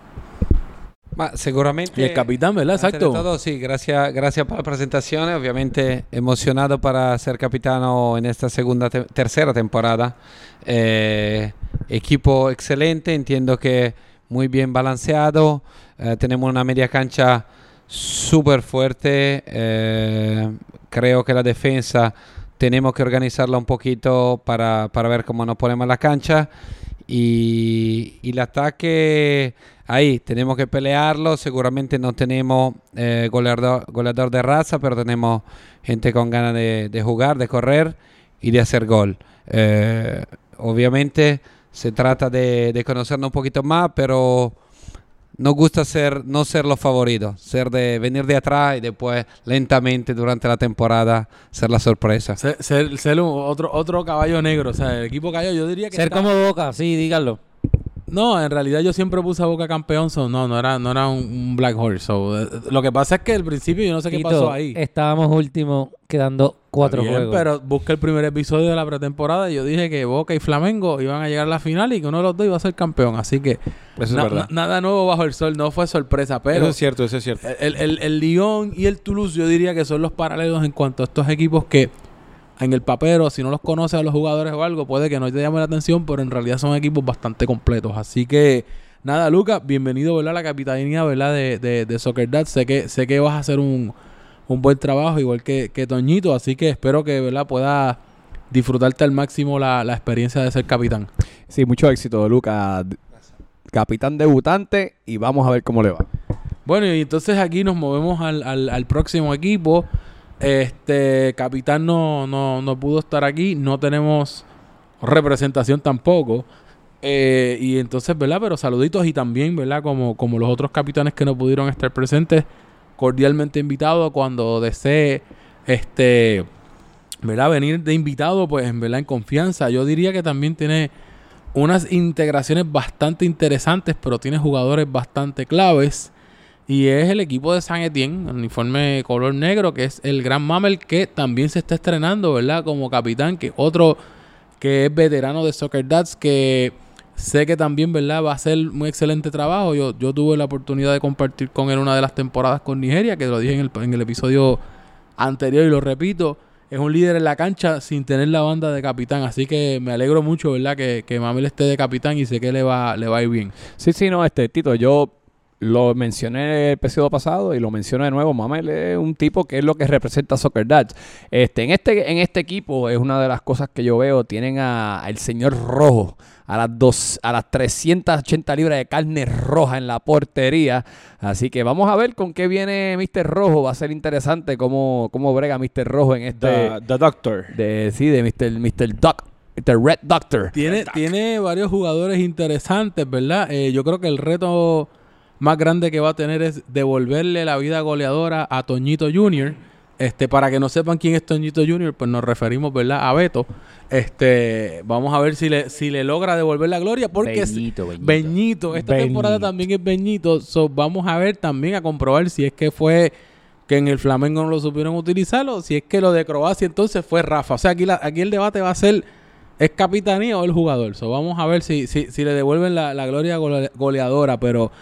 Ma sicuramente... y el capitán, ¿verdad? Exacto. todo, sí, gracias, gracias por la presentación. Obviamente emocionado para ser capitano en esta segunda, te- tercera temporada. Eh, equipo excelente, entiendo que muy bien balanceado. Eh, tenemos una media cancha súper fuerte. Eh, creo que la defensa tenemos que organizarla un poquito para, para ver cómo nos ponemos en la cancha. Y, y el ataque, ahí tenemos que pelearlo. Seguramente no tenemos eh, goleador, goleador de raza, pero tenemos gente con ganas de, de jugar, de correr y de hacer gol. Eh, obviamente se trata de, de conocernos un poquito más, pero nos gusta ser, no ser los favoritos, ser de venir de atrás y después lentamente durante la temporada ser la sorpresa. Ser, ser, ser un- otro, otro caballo negro. O sea, el equipo caballo, yo diría que. Ser está- como Boca, sí, díganlo. No, en realidad yo siempre puse a Boca campeón, so no, no era, no era un, un Black Horse. so, eh, lo que pasa es que al principio yo no sé qué Tito, pasó ahí. Estábamos últimos quedando cuatro bien, juegos. Pero busca el primer episodio de la pretemporada y yo dije que Boca y Flamengo iban a llegar a la final y que uno de los dos iba a ser campeón. Así que Eso es na- verdad. na- nada nuevo bajo el sol, no fue sorpresa, pero eso es cierto, eso es cierto. el, el, el Lyon y el Toulouse yo diría que son los paralelos en cuanto a estos equipos que en el papero, si no los conoces a los jugadores o algo, puede que no te llame la atención, pero en realidad son equipos bastante completos. Así que, nada, Lucas, bienvenido ¿verdad? a la capitanía ¿verdad? De, de, de Soccer Dad. Sé que, sé que vas a hacer un, un buen trabajo, igual que, que Toñito, así que espero que ¿verdad? puedas disfrutarte al máximo la, la experiencia de ser capitán. Sí, mucho éxito, Lucas. Capitán debutante y vamos a ver cómo le va. Bueno, y entonces aquí nos movemos al, al, al próximo equipo. Este capitán no, no, no pudo estar aquí, no tenemos representación tampoco. Eh, y entonces, ¿verdad? Pero saluditos y también, ¿verdad? Como, como los otros capitanes que no pudieron estar presentes, cordialmente invitado cuando desee, este, ¿verdad? Venir de invitado, pues, verdad, en confianza. Yo diría que también tiene unas integraciones bastante interesantes, pero tiene jugadores bastante claves. Y es el equipo de San Etienne, uniforme color negro, que es el Gran Mamel, que también se está estrenando, ¿verdad? Como capitán, que otro que es veterano de Soccer Dads, que sé que también, ¿verdad? Va a hacer un excelente trabajo. Yo, yo tuve la oportunidad de compartir con él una de las temporadas con Nigeria, que lo dije en el, en el episodio anterior y lo repito. Es un líder en la cancha sin tener la banda de capitán. Así que me alegro mucho, ¿verdad? Que, que Mamel esté de capitán y sé que le va, le va a ir bien. Sí, sí, no, este Tito, yo lo mencioné el episodio pasado y lo menciono de nuevo. Mamel es un tipo que es lo que representa Soccer Dads. Este, en este, en este equipo es una de las cosas que yo veo. Tienen a, el señor Rojo, a las dos, a las 380 libras de carne roja en la portería. Así que vamos a ver con qué viene Mr. Rojo. Va a ser interesante cómo, cómo brega Mr. Rojo en este. The, the Doctor. de, sí, de Mr. Mr. Doc. Mr. Red Doctor. Tiene, tiene varios jugadores interesantes, ¿verdad? Eh, yo creo que el reto más grande que va a tener es devolverle la vida goleadora a Toñito Jr. Este, para que no sepan quién es Toñito Jr., pues nos referimos, ¿verdad? A Beto. Este, vamos a ver si le, si le logra devolver la gloria, porque Beñito, Beñito. Beñito, esta Beñito. temporada también es Beñito. So, vamos a ver también a comprobar si es que fue que en el Flamengo no lo supieron utilizar o si es que lo de Croacia entonces fue Rafa. O sea, aquí, la- aquí el debate va a ser ¿es capitanía o el jugador? So, vamos a ver si, si, si le devuelven la, la gloria gole- goleadora. Pero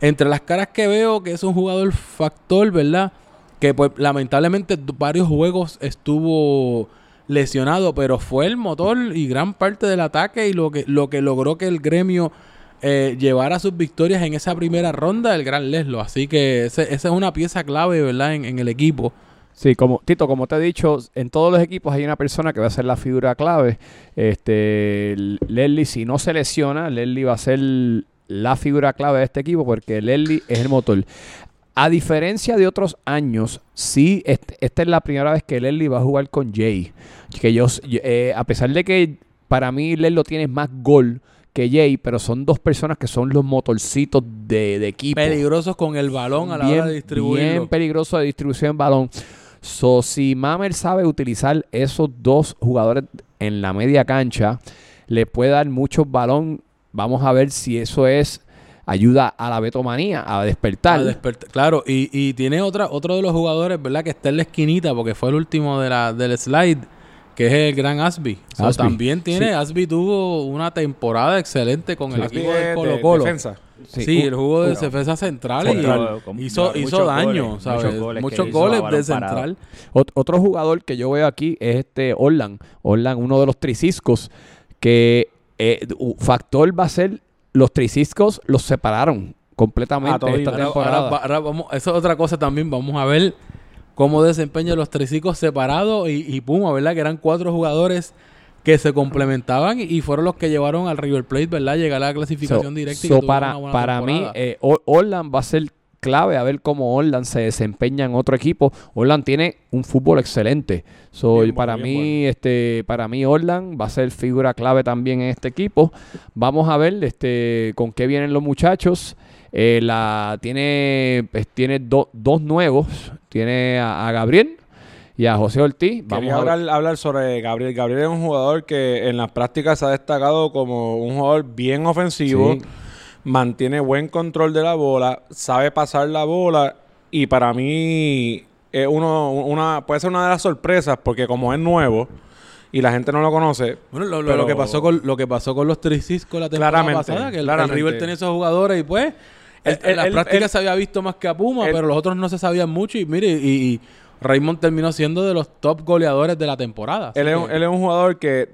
entre las caras que veo que es un jugador factor, ¿verdad? Que pues lamentablemente varios juegos estuvo lesionado, pero fue el motor y gran parte del ataque y lo que, lo que logró que el gremio eh, llevara sus victorias en esa primera ronda del Gran Leslo. Así que esa es una pieza clave, ¿verdad? En, en el equipo. Sí, como Tito, como te he dicho, en todos los equipos hay una persona que va a ser la figura clave. Este, Leslie, si no se lesiona, Leslie va a ser la figura clave de este equipo porque Leslie es el motor. A diferencia de otros años, sí, este- esta es la primera vez que Leslie va a jugar con Jay. Que yo, eh, a pesar de que para mí Leslie tiene más gol que Jay, pero son dos personas que son los motorcitos de, de equipo Peligrosos con el balón a la hora de distribuirlo. Bien peligroso de distribución de balón. So, si Mamer sabe utilizar esos dos jugadores en la media cancha, le puede dar muchos balón. Vamos a ver si eso es ayuda a la betomanía a despertar. A despertar. Claro, y, y tiene otra, otro de los jugadores, ¿verdad? Que está en la esquinita, porque fue el último de la, del slide, que es el gran Asby. So, Asby, también tiene, sí. Asby tuvo una temporada excelente con el equipo es de de- Colo Colo. defensa. Sí, el juego de defensa central y Central. Hizo, muchos hizo daño, goles, ¿sabes? muchos goles Muchos goles de central. Ot- otro jugador que yo veo aquí es este Orlan. Orlan, uno de los triciscos, que eh, factor va a ser los triciscos los separaron completamente Ah, esta. Ahora- vamos, eso es otra cosa también. Vamos a ver cómo desempeñan los triciclos separados y, y Puma, ¿verdad? Que eran cuatro jugadores que se complementaban y, fueron los que llevaron al River Plate, ¿verdad? Llegar a la clasificación So- directa y so para, para mí, eh, Or- Orlan va a ser clave a ver cómo Orlan se desempeña en otro equipo. Orlan tiene un fútbol excelente. So, Bien bueno, para bien mí, este, para mí Orlan va a ser figura clave también en este equipo. Vamos a ver este, con qué vienen los muchachos. Eh, la tiene, pues, tiene do- dos nuevos. Tiene a, a Gabriel y a José Ortiz. Vamos Quería a hablar, hablar sobre Gabriel. Gabriel es un jugador que en las prácticas se ha destacado como un jugador bien ofensivo, Sí. Mantiene buen control de la bola, sabe pasar la bola y para mí es uno, una, puede ser una de las sorpresas porque como es nuevo y la gente no lo conoce, Bueno, lo, lo- Pero- lo que pasó con lo que pasó con los Tricisco la temporada Claramente, pasada, que el, el. River tenía esos jugadores y pues El- en las prácticas se había visto más que a Puma, pero los otros no se sabían mucho y mire, y, y Raymond terminó siendo de los top goleadores de la temporada. así él es, que- un- él es un jugador que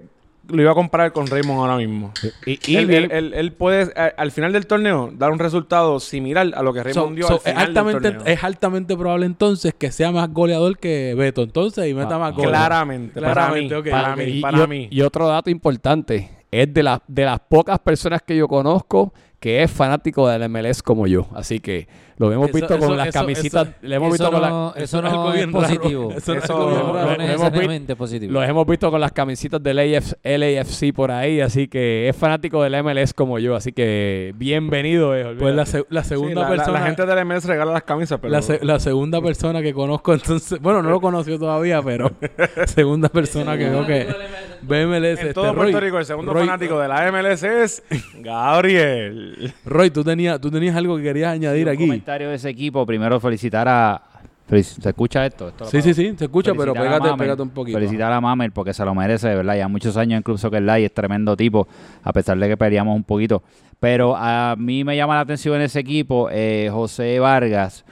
lo iba a comparar con Raymond ahora mismo. Y, y él, él- él- él puede a- al final del torneo dar un resultado similar a lo que So- Raymond dio so, al es, final del altamente, torneo. es altamente probable entonces que sea más goleador que Beto entonces y meta Ah, más goles. Claramente, Claramente, para ok, mí, para ok. mí, y, para y- mí. y otro dato importante, es de, la- de las pocas personas que yo conozco que es fanático del MLS como yo. Así que lo hemos Eso- visto con las eso- camisetas. eso- le hemos visto con la- no, eso eso es no algo bien raro. positivo. Eso es Eso algo bien no raro. es Lo hemos positivo. Los hemos visto con las camisetas del AF LAFC por ahí, así que es fanático del MLS como yo, así que bienvenido. eh, Pues la, se- segunda la- persona la gente del MS regala las camisas, pero la, se- la segunda persona que conozco entonces, bueno, no lo conoció todavía, pero segunda persona que veo que ve MLS. en este, todo Puerto Roy, Rico el segundo Roy- fanático de la MLS es Gabriel. Roy, tú tenías, tú tenías algo que querías añadir un aquí. comentario de ese equipo. Primero felicitar a... felic- ¿Se escucha esto? ¿Esto lo Sí, sí, sí, se escucha, pero Felicitar pégate, Mamel. pégate un poquito. Felicitar a Mamel porque se lo merece, de verdad. Ya muchos años en Club Soccer Live, es tremendo tipo, a pesar de que peleamos un poquito. Pero a mí me llama la atención en ese equipo, eh, José Vargas,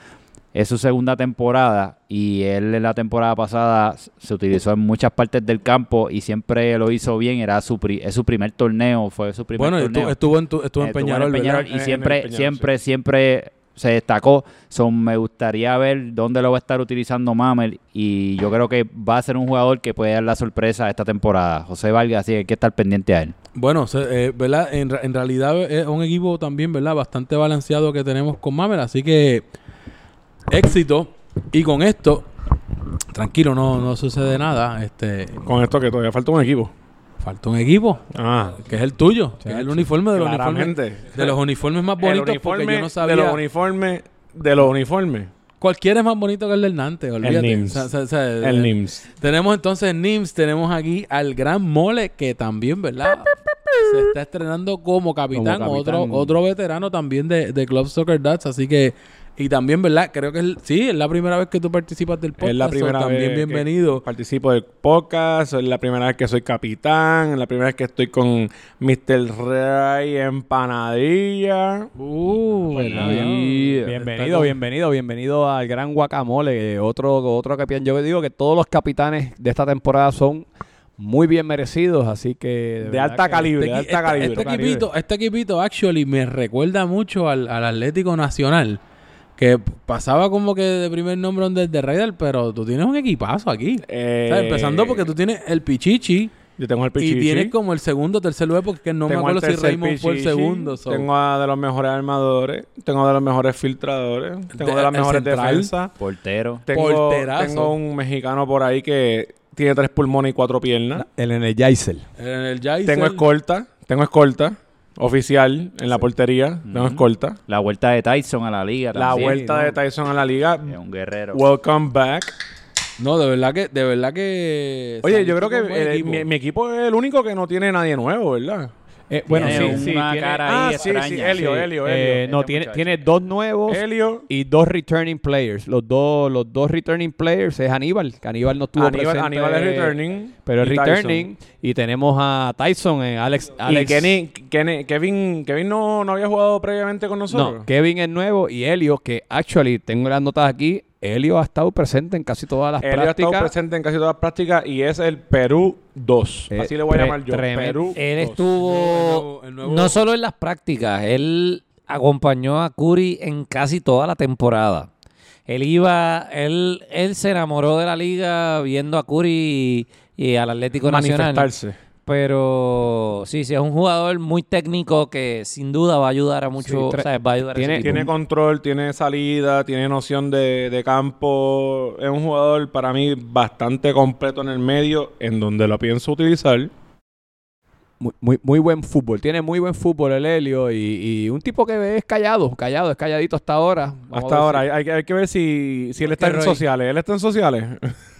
es su segunda temporada y él en la temporada pasada se utilizó en muchas partes del campo y siempre lo hizo bien. Era su, pri- es su primer torneo, fue su primer Bueno, torneo. estuvo, estuvo en, tu- estuvo en Estuvo Peñarol, y En- en siempre, el Peñarol, siempre, siempre se destacó. Son, me gustaría ver dónde lo va a estar utilizando Mamel y yo creo que va a ser un jugador que puede dar la sorpresa esta temporada. José Vargas, así que hay que estar pendiente a él. Bueno, se- eh, ¿verdad? En, en realidad es un equipo también, ¿verdad? Bastante balanceado que tenemos con Mamel, así que éxito. Y con esto, tranquilo, no, no sucede nada. Este, Con esto que todavía falta un equipo. falta un equipo, Ah, que es el tuyo, que es el uniforme de los uniformes, claramente. de los uniformes más bonitos, porque yo no de sabía. los uniformes de los uniformes. Cualquiera es más bonito que el del Nantes, olvídate. NIMS. O sea, o sea, o sea, El eh, NIMS. Tenemos entonces NIMS, tenemos aquí al Gran Mole, que también, ¿verdad? Se está estrenando como capitán, Como capitán. Otro, otro veterano también de, de Club Soccer Dads, así que, y también, ¿verdad? Creo que es- sí, es la primera vez que tú participas del podcast. Es la so primera también vez bienvenido. que participo del podcast, es la primera vez que soy capitán, es la primera vez que estoy con Mr. Ray Empanadilla. Uh, Bienvenido, bienvenido, bienvenido, bienvenido al gran guacamole. eh, Otro, otro capitán. Yo digo que todos los capitanes de esta temporada son muy bien merecidos, así que De alta que- calibre, Este, de alta esta- calibre. este equipito, este equipito, actually, me recuerda mucho al, al Atlético Nacional. Que pasaba como que de primer nombre donde el de Raider, pero tú tienes un equipazo aquí. Eh, O sea, empezando porque tú tienes el Pichichi, Yo tengo el Pichichi. Y tienes como el segundo, tercer lugar, porque no me tengo acuerdo si Raymond fue el segundo. so. Tengo a de los mejores armadores. Tengo de los mejores filtradores. Tengo De- de, las mejores central. defensas. Portero. Tengo, Porterazo. tengo un mexicano por ahí que tiene tres pulmones y cuatro piernas. El Energizer. En el Jaisel, Tengo escolta. Tengo escolta. Oficial en la portería. Tengo escolta. La vuelta de Tyson a la liga. La también. vuelta de Tyson a la liga. Es un guerrero. Welcome back. No, de verdad que, de verdad que. Oye, yo creo que mi equipo es el único que no tiene nadie nuevo, ¿verdad? Eh, bueno, Tiene sí, sí, una tiene- cara ah, ahí sí, extraña. sí, Helio, sí. Helio, Eh, Helio. no, Este tiene, muchacho. tiene dos nuevos Helio. y dos returning players. Los dos, los dos returning players es Aníbal, que Aníbal no estuvo Aníbal, presente. Aníbal es returning. Pero es y Tyson. returning. Y tenemos a Tyson, eh, Alex. Alex Y Kenny, Kenny- Kevin, Kevin no, no había jugado previamente con nosotros. No, Kevin es nuevo y Helio, que actually tengo las notas aquí. Helio ha estado presente en casi todas las Él ha estado prácticas. presente en casi todas las prácticas y es el Perú 2. Eh, Así le voy a llamar yo. tremendo. Perú Él 2. estuvo El nuevo- el nuevo- no solo en las prácticas, él acompañó a Curry en casi toda la temporada. Él iba, él, él se enamoró de la liga viendo a Curry y, y al Atlético Nacional. Pero sí, sí, es un jugador muy técnico que sin duda va a ayudar a mucho, Sí, tre- ¿sabes? Va a ayudar a ese tiene- control, tiene salida, tiene noción de, de campo. Es un jugador para mí bastante completo en el medio, en donde lo pienso utilizar. Muy, muy, muy buen fútbol. Tiene muy buen fútbol el Helio y, y un tipo que es callado, callado, es calladito hasta ahora. Vamos Hasta ahora. si- Hay, hay que- hay que ver si, si él está en Roy- sociales. ¿Él está en sociales?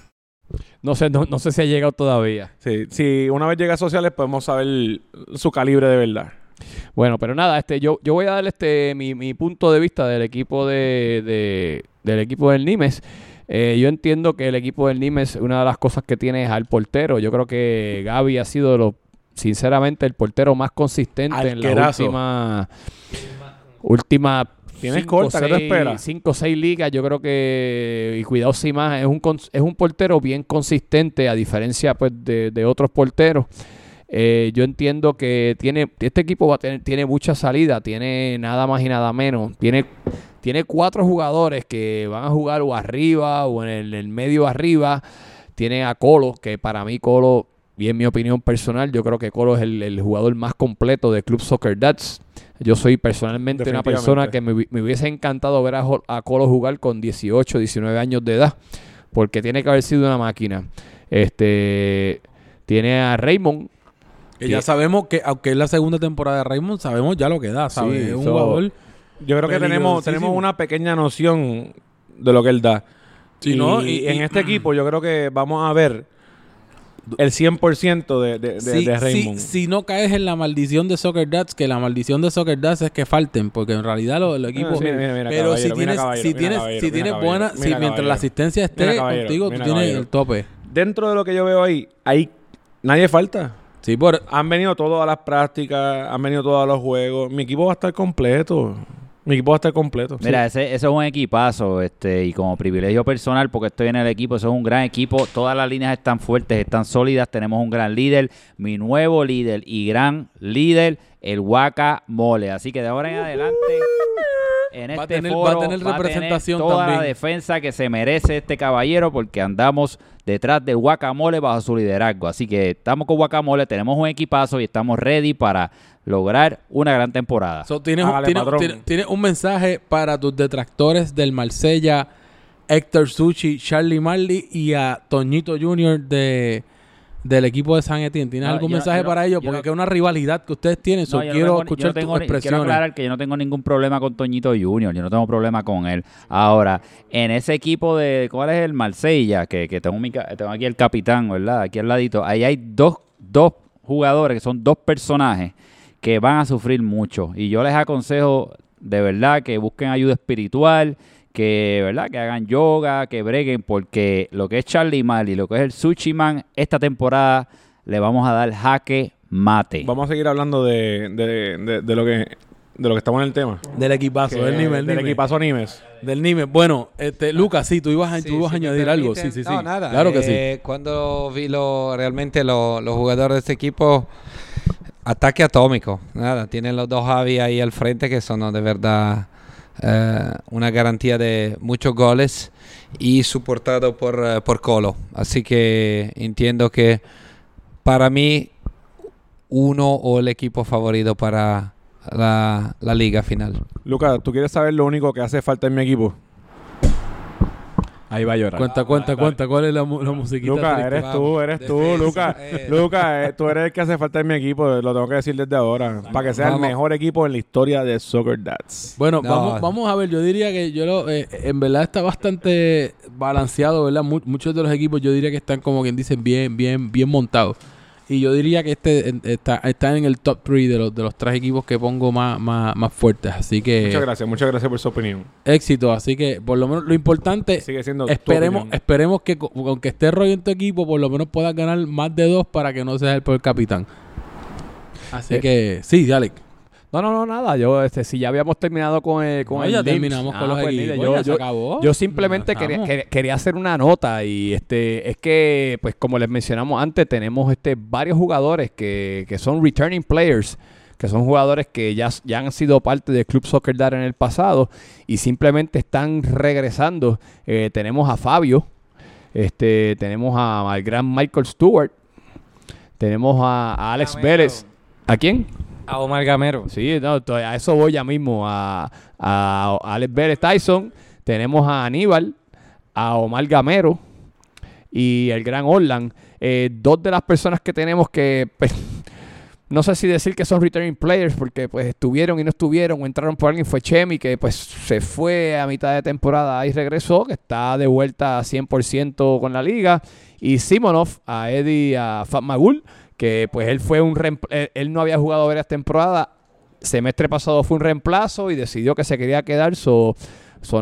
No sé, no, no sé si ha llegado todavía. Sí, si una vez llega a sociales podemos saber su calibre de verdad. Bueno, pero nada, este, yo, yo voy a dar este mi, mi punto de vista del equipo de, de- del equipo del Nimes. Eh, yo entiendo que el equipo del Nimes, una de las cosas que tiene es al portero. Yo creo que Gaby ha sido lo, sinceramente el portero más consistente en la última última Tienes cinco, corta, ¿qué te seis- esperas? Cinco o seis ligas, yo creo que, y cuidado sin más, es un, es un portero bien consistente a diferencia pues de, de otros porteros. Eh, yo entiendo que tiene este equipo va a tener, tiene mucha salida, tiene nada más y nada menos. Tiene, tiene cuatro jugadores que van a jugar o arriba o en el, el medio arriba. Tiene a Colo, que para mí Colo, y en mi opinión personal, yo creo que Colo es el, el jugador más completo de Club Soccer Dads. Yo soy personalmente una persona que me, hubi- me hubiese encantado ver a, Colo jugar con 18, 19 años de edad, porque tiene que haber sido una máquina. Este tiene a Raymond, Que ya sabemos que, aunque es la segunda temporada de Raymond, sabemos ya lo que da, ¿sabes? Sí, es un so- jugador. Yo creo que tenemos, tenemos una pequeña noción de lo que él da. Sí, y, ¿no? y Y- en y- este equipo yo creo que vamos a ver el 100% de, de, de, si, de Raymond. si no caes en la maldición de Soccer Dads, que la maldición de Soccer Dads es que falten, porque en realidad los, los equipos. Ah, mira, mira, mira, pero si tienes, si tienes, si tienes buena, si mientras caballero. la asistencia esté contigo, tú tienes caballero. el tope. Dentro de lo que yo veo ahí, ahí nadie falta. Sí, por, Han venido todas las prácticas, han venido todos los juegos. Mi equipo va a estar completo. Mi equipo va a estar completo. Mira, ese, ese es un equipazo, este, y como privilegio personal, porque estoy en el equipo, eso es un gran equipo, todas las líneas están fuertes, están sólidas, tenemos un gran líder, mi nuevo líder y gran líder, el Waka Mole. Así que de ahora en adelante, en Va a este tener- va foro a tener representación toda la defensa que se merece este caballero, porque andamos detrás del Guacamole bajo su liderazgo. Así que estamos con Guacamole, tenemos un equipazo y estamos ready para lograr una gran temporada. So, tienes, un- Hágale, tienes- patrón. tienes- tienes un mensaje para tus detractores del Marsella, Héctor Suchi, Charlie Marley y a Toñito Jr. de del equipo de San Etienne. ¿Tienes No, algún yo mensaje yo no- para ellos? Porque no- es una rivalidad que ustedes tienen. So, quiero tengo escuchar tengo tus ni- Quiero expresiones. aclarar que yo no tengo ningún problema con Toñito Junior. Yo no tengo problema con él. Ahora, en ese equipo de... ¿Cuál es el Marsella? Que, que tengo, mi tengo aquí el capitán, ¿verdad? Aquí al ladito. Ahí hay dos, dos jugadores que son dos personajes que van a sufrir mucho. Y yo les aconsejo de verdad que busquen ayuda espiritual, que, ¿verdad? que hagan yoga, que breguen, porque lo que es Charlie Marley, lo que es el Sushi Man, esta temporada le vamos a dar jaque mate. Vamos a seguir hablando de, de, de, de lo que de lo que estamos en el tema. Del equipazo, Que- del nivel, del Nimes. equipazo Nimes. Del Nimes. Bueno, este, Lucas, sí, tú ibas a, Sí, tú ibas a añadir algo. Sí, sí, sí. No, nada. Claro que sí. eh, Cuando vi lo, realmente lo- los jugadores de este equipo, ataque atómico. Nada, tienen los dos Javi ahí al frente que son de verdad eh, una garantía de muchos goles y soportado por, eh, por Colo. Así que entiendo que para mí uno o el equipo favorito para la, la liga final. Lucas, ¿tú quieres saber lo único que hace falta en mi equipo? Ahí va a llorar. Cuenta, cuenta, cuenta. ¿Cuál es la, mu- la musiquita? Lucas, triste? eres tú, eres tú, Defensa, Lucas. eh. Lucas, eh, tú eres el que hace falta en mi equipo. Lo tengo que decir desde ahora. Para que sea Vamos. el mejor equipo en la historia de Soccer Dads. Bueno, No. vamos, vamos a ver. Yo diría que yo lo, eh, en verdad está bastante balanceado, ¿verdad? Mu- muchos de los equipos yo diría que están como quien dicen bien, bien, bien montados. Y yo diría que este está, está en el top 3 de los, de los tres equipos que pongo más, más, más fuertes. Así que Muchas gracias, muchas gracias por su opinión. éxito. Así que por lo menos lo importante, Sigue siendo esperemos, esperemos que aunque esté Roy en tu equipo, por lo menos puedas ganar más de dos para que no seas el peor capitán. Así Eh, que sí, Alec. No, no, no, nada. Yo, este, si ya habíamos terminado con el, con No, el ya terminamos con Ah, los pues yo, ya se yo- acabó. yo simplemente quería, quería- quería hacer una nota y este es que, pues como les mencionamos antes, tenemos este varios jugadores que, que son returning players, que son jugadores que ya, ya han sido parte del Club Soccer Dad en el pasado y simplemente están regresando. Eh, tenemos a Fabio, este, tenemos a- al gran Michael Stewart, tenemos a, a Alex. Vélez. ¿A quién? A Omar Gamero. Sí, no, a eso voy ya mismo. A, a Alex Vélez Tyson, tenemos a Aníbal, a Omar Gamero y el gran Orlan. Eh, dos de las personas que tenemos que, pues, no sé si decir que son returning players porque pues estuvieron y no estuvieron o entraron por alguien fue Chemi que pues se fue a mitad de temporada y regresó, que está de vuelta 100% con la liga y Simonov a Eddie a Fat Magul que pues él fue un él, no había jugado varias temporadas, semestre pasado fue un reemplazo y decidió que se quería quedar, so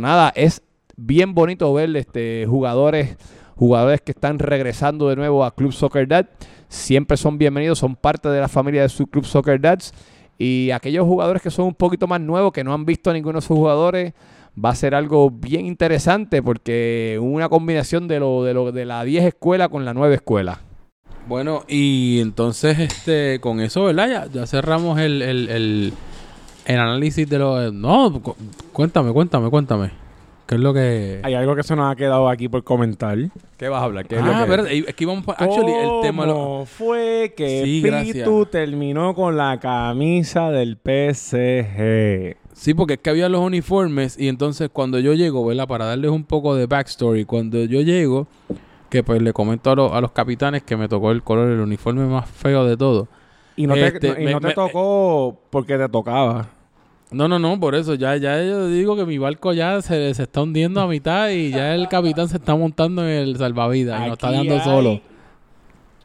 nada, es bien bonito ver este jugadores jugadores que están regresando de nuevo a Club Soccer Dad. Siempre son bienvenidos, son parte de la familia de su Club Soccer Dads. Y aquellos jugadores que son un poquito más nuevos, que no han visto a ninguno de sus jugadores, va a ser algo bien interesante porque una combinación de lo de, lo, de la 10 escuela con la 9 escuela. Bueno, y entonces este con eso, ¿verdad? Ya, ya cerramos el, el, el, el análisis de los... No, cu- cuéntame, cuéntame, cuéntame. ¿Qué es lo que...? Hay algo que se nos ha quedado aquí por comentar. ¿Qué vas a hablar? ¿Qué ah, verdad, es que íbamos... pa- Actually, el tema... lo- ¿Cómo fue que Sí, Pitu gracias. terminó con la camisa del PSG? Sí, porque es que había los uniformes y entonces cuando yo llego, ¿verdad? Para darles un poco de backstory, cuando yo llego, que pues le comento a, los- a los capitanes que me tocó el color, el uniforme más feo de todo. Y no Este, te, no- y me- no te me- tocó porque te tocaba. No, no, no, por eso ya, ya yo digo que mi barco ya se, se está hundiendo a mitad y ya el capitán se está montando en el salvavidas y nos está Aquí dejando solo.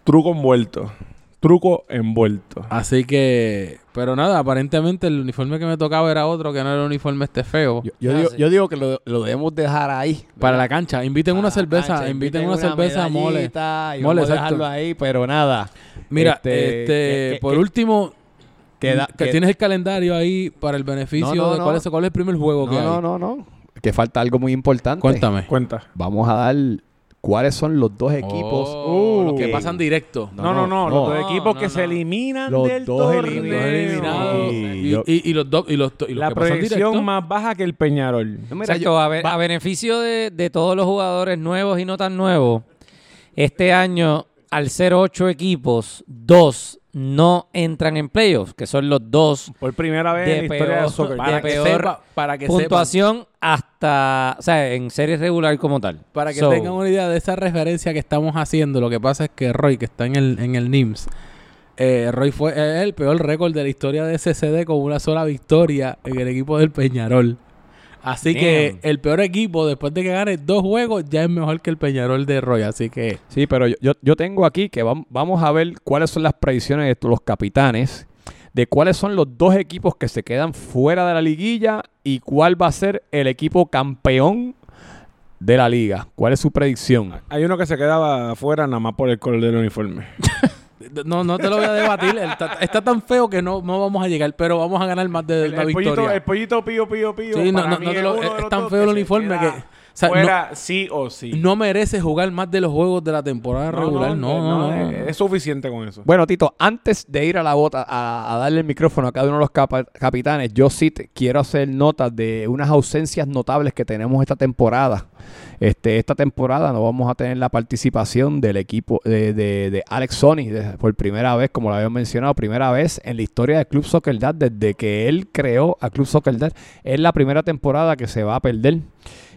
Truco envuelto. Truco envuelto. Así que, pero nada, aparentemente el uniforme que me tocaba era otro que no era el uniforme este feo. Yo, yo digo, sí. yo digo que lo, lo debemos dejar ahí. Para la cancha, inviten una Para cerveza, cancha, inviten una, cerveza mole. y Mole, vamos dejarlo ahí, pero nada. Mira, Este, este, que- por que- último, que que- tienes el calendario ahí para el beneficio No, no, de no. cuál es, cuál es el primer juego que No, hay. no, no, no. Que falta algo muy importante. Cuéntame. Cuenta. Vamos a dar cuáles son los dos equipos. Oh, los que Uh, pasan directo. No, no, no. Los dos no, equipos no, que no. se eliminan Los del dos torneo. eliminados. Y, yo- y- y los dos y los, y los La que pasan proyección directo. más baja que el Peñarol. No, mira, yo- a, be- a beneficio de, de todos los jugadores nuevos y no tan nuevos, este año, al ser ocho equipos, dos no entran en playoffs, que son los dos Por primera vez De en la historia peor- soccer. de para que peor sepa, para que sepan, puntuación hasta, o sea, en serie regular como tal. para que So, tengan una idea de esa referencia que estamos haciendo, lo que pasa es que Roy, que está en el, en el NIMS, eh, Roy fue el peor récord de la historia de SCD con una sola victoria en el equipo del Peñarol. Así que el peor equipo, después de que gane dos juegos, ya es mejor que el Peñarol de Roy. Así que Sí, pero yo, yo, yo tengo aquí que vam- vamos a ver cuáles son las predicciones de los capitanes, de cuáles son los dos equipos que se quedan fuera de la liguilla y cuál va a ser el equipo campeón de la liga. ¿Cuál es su predicción? Hay uno que se quedaba afuera nada más por el color del uniforme. no, no te lo voy a debatir. el ta- está tan feo que no, no vamos a llegar, pero vamos a ganar más de El, una el victoria. pollito, el pollito pío, pío, pío. Sí, no, no, no te lo- es tan feo el uniforme que- sea, fuera sí o sí. No merece jugar más de los juegos de la temporada regular. No, no, no. Es, es suficiente con eso. Bueno, Tito, antes de ir a la bota, a, a darle el micrófono a cada uno de los capa- capitanes, yo sí te- quiero hacer notas de unas ausencias notables que tenemos esta temporada. Este, esta temporada no vamos a tener la participación del equipo de, de- de Alex Sony de- por primera vez, como lo habíamos mencionado, primera vez en la historia de Club Soccer Dad, desde que él creó a Club Soccer Dad. Es la primera temporada que se va a perder.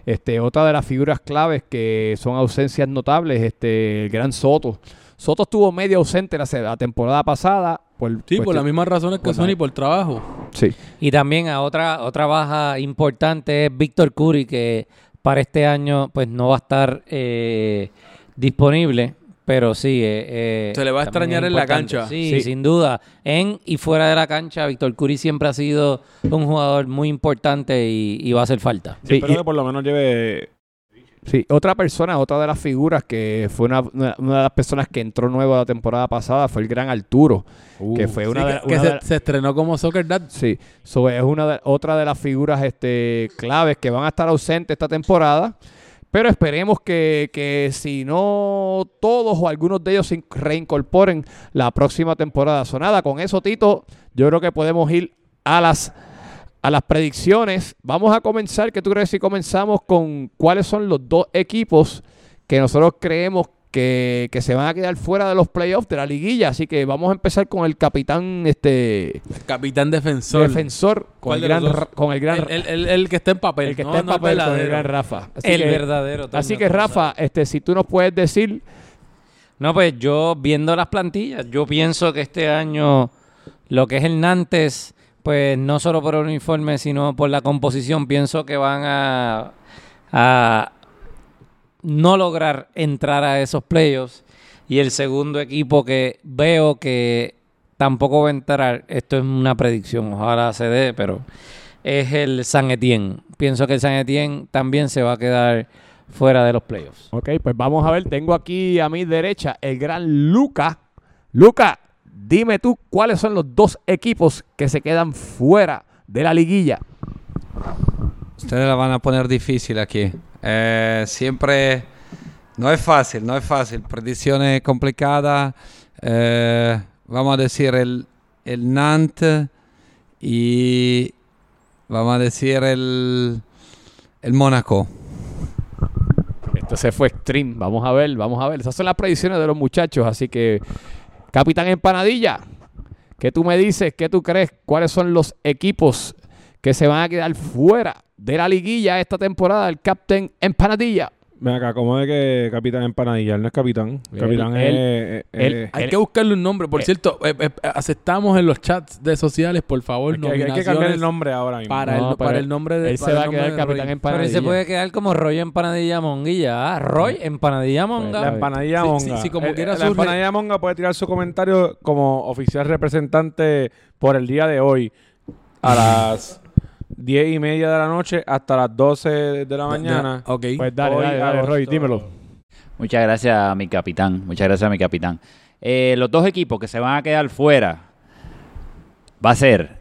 Este, otra de las figuras claves que son ausencias notables, este, el gran Soto. Soto estuvo medio ausente la, la temporada pasada. Por, Sí, por las mismas razones que Sony por trabajo. Sí. Y también a otra, otra baja importante es Víctor Curry, que para este año pues no va a estar eh, disponible. Pero sí, eh, eh, Se le va a extrañar en la cancha. Sí, Sí. sin duda. En y fuera de la cancha, Víctor Curry siempre ha sido un jugador muy importante y, y va a hacer falta. Sí, Espero y- que por lo menos lleve... Sí, otra persona, otra de las figuras que fue una, una- una de las personas que entró nuevo la temporada pasada fue el gran Arturo, que fue una Sí, de, que, que una se, de- se estrenó como Soccer Dad. sí, so, es una de- otra de las figuras este, claves que van a estar ausentes esta temporada. Pero esperemos que, que si no todos o algunos de ellos se in- reincorporen la próxima temporada. Sonada, con eso, Tito, yo creo que podemos ir a las a las predicciones. Vamos a comenzar, ¿qué tú crees si comenzamos con cuáles son los dos equipos que nosotros creemos que, que se van a quedar fuera de los playoffs de la liguilla? Así que vamos a empezar con el capitán este Capitán defensor. defensor, con ¿Cuál el, gran, con el gran el, el- el- el que está en papel. el que no, está en no el papel con el verdadero. gran Rafa. Así el que, verdadero. así que Rafa, este, si tú nos puedes decir, No, pues yo viendo las plantillas, yo pienso que este año lo que es el Nantes, pues no solo por el uniforme, sino por la composición, pienso que van a, a no lograr entrar a esos playoffs. Y el segundo equipo que veo que tampoco va a entrar, esto es una predicción, ojalá se dé, pero es el San Etienne. Pienso que el San Etienne también se va a quedar fuera de los playoffs. Ok, pues vamos a ver. Tengo aquí a mi derecha el gran Luca. Luca, dime tú cuáles son los dos equipos que se quedan fuera de la liguilla. Ustedes la van a poner difícil aquí. Eh, siempre no es fácil, no es fácil. Predicciones complicadas. Eh, vamos a decir el, el Nantes y vamos a decir el, el Mónaco. Esto se fue extreme. Vamos a ver, vamos a ver. Esas son las predicciones de los muchachos. Así que, Capitán Empanadilla, ¿qué tú me dices? ¿Qué tú crees? ¿Cuáles son los equipos que se van a quedar fuera de la liguilla esta temporada? El Captain Empanadilla. Ven acá, ¿cómo de que Capitán Empanadilla? Él no es capitán. Él- capitán es... es- Hay El- que buscarle un nombre. Por eh, cierto, eh, eh, aceptamos en los chats de sociales, por favor, hay que- hay que cambiar el nombre ahora mismo. para, No, el, para el nombre de él se va a el quedar Capitán Roy. Pero Empanadilla. él se puede quedar como Roy Empanadilla Monguilla. Ah, Roy Empanadilla Monga. La empanadilla Sí, monga. sí, sí, como El- quiera la surge- empanadilla monga puede tirar su comentario como oficial representante por el día de hoy a las 10 y media de la noche hasta las 12 de la mañana. Ok. Pues dale, Hoy, dale, dale, Roy, dímelo. Muchas gracias a mi capitán. Muchas gracias a mi capitán. Eh, los dos equipos que se van a quedar fuera va a ser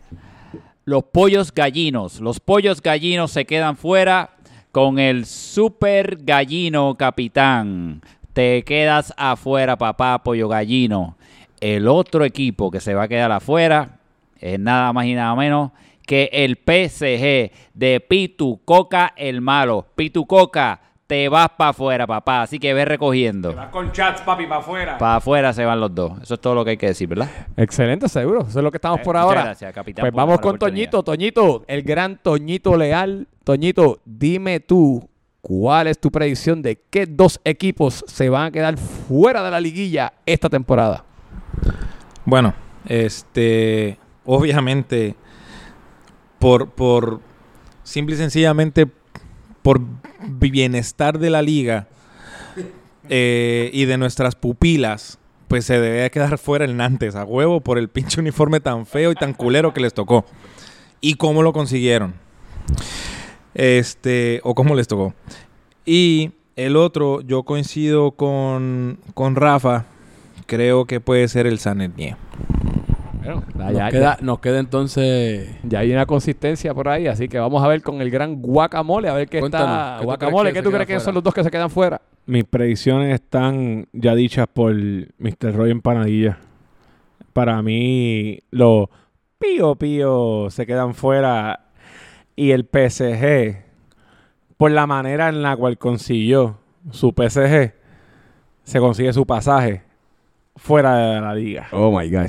los pollos gallinos. Los pollos gallinos se quedan fuera con el super gallino capitán. Te quedas afuera, papá, pollo gallino. El otro equipo que se va a quedar afuera es nada más y nada menos que el PSG de Pitu Coca el malo. Pitu Coca, te vas para afuera, papá. Así que ve recogiendo. Vas con chats, papi, para afuera. Para afuera se van los dos. Eso es todo lo que hay que decir, ¿verdad? Excelente, seguro. Eso es lo que estamos Eh, por ahora. gracias, capitán, Pues vamos con. Toñito. Toñito, el gran Toñito Leal. Toñito, dime tú, ¿cuál es tu predicción de qué dos equipos se van a quedar fuera de la liguilla esta temporada? Bueno, este, obviamente, por, por, simple y sencillamente, por bienestar de la liga eh, y de nuestras pupilas, pues se debe quedar fuera el Nantes a huevo por el pinche uniforme tan feo y tan culero que les tocó. Y cómo lo consiguieron. Este, o cómo les tocó. Y el otro, yo coincido con, con Rafa. Creo que puede ser el San Etienne. Bueno, Nos, ya, queda, nos queda entonces. ya hay una consistencia por ahí, así que vamos a ver con el gran guacamole, a ver qué Cuéntanos, está. ¿qué tú Guacamole, crees que ¿qué tú crees que fuera? son los dos que se quedan fuera? Mis predicciones están ya dichas por Mr. Roy Empanadilla. Para mí, los pío pío se quedan fuera. Y el PSG, por la manera en la cual consiguió su PSG, se consigue su pasaje fuera de la liga. Oh my God.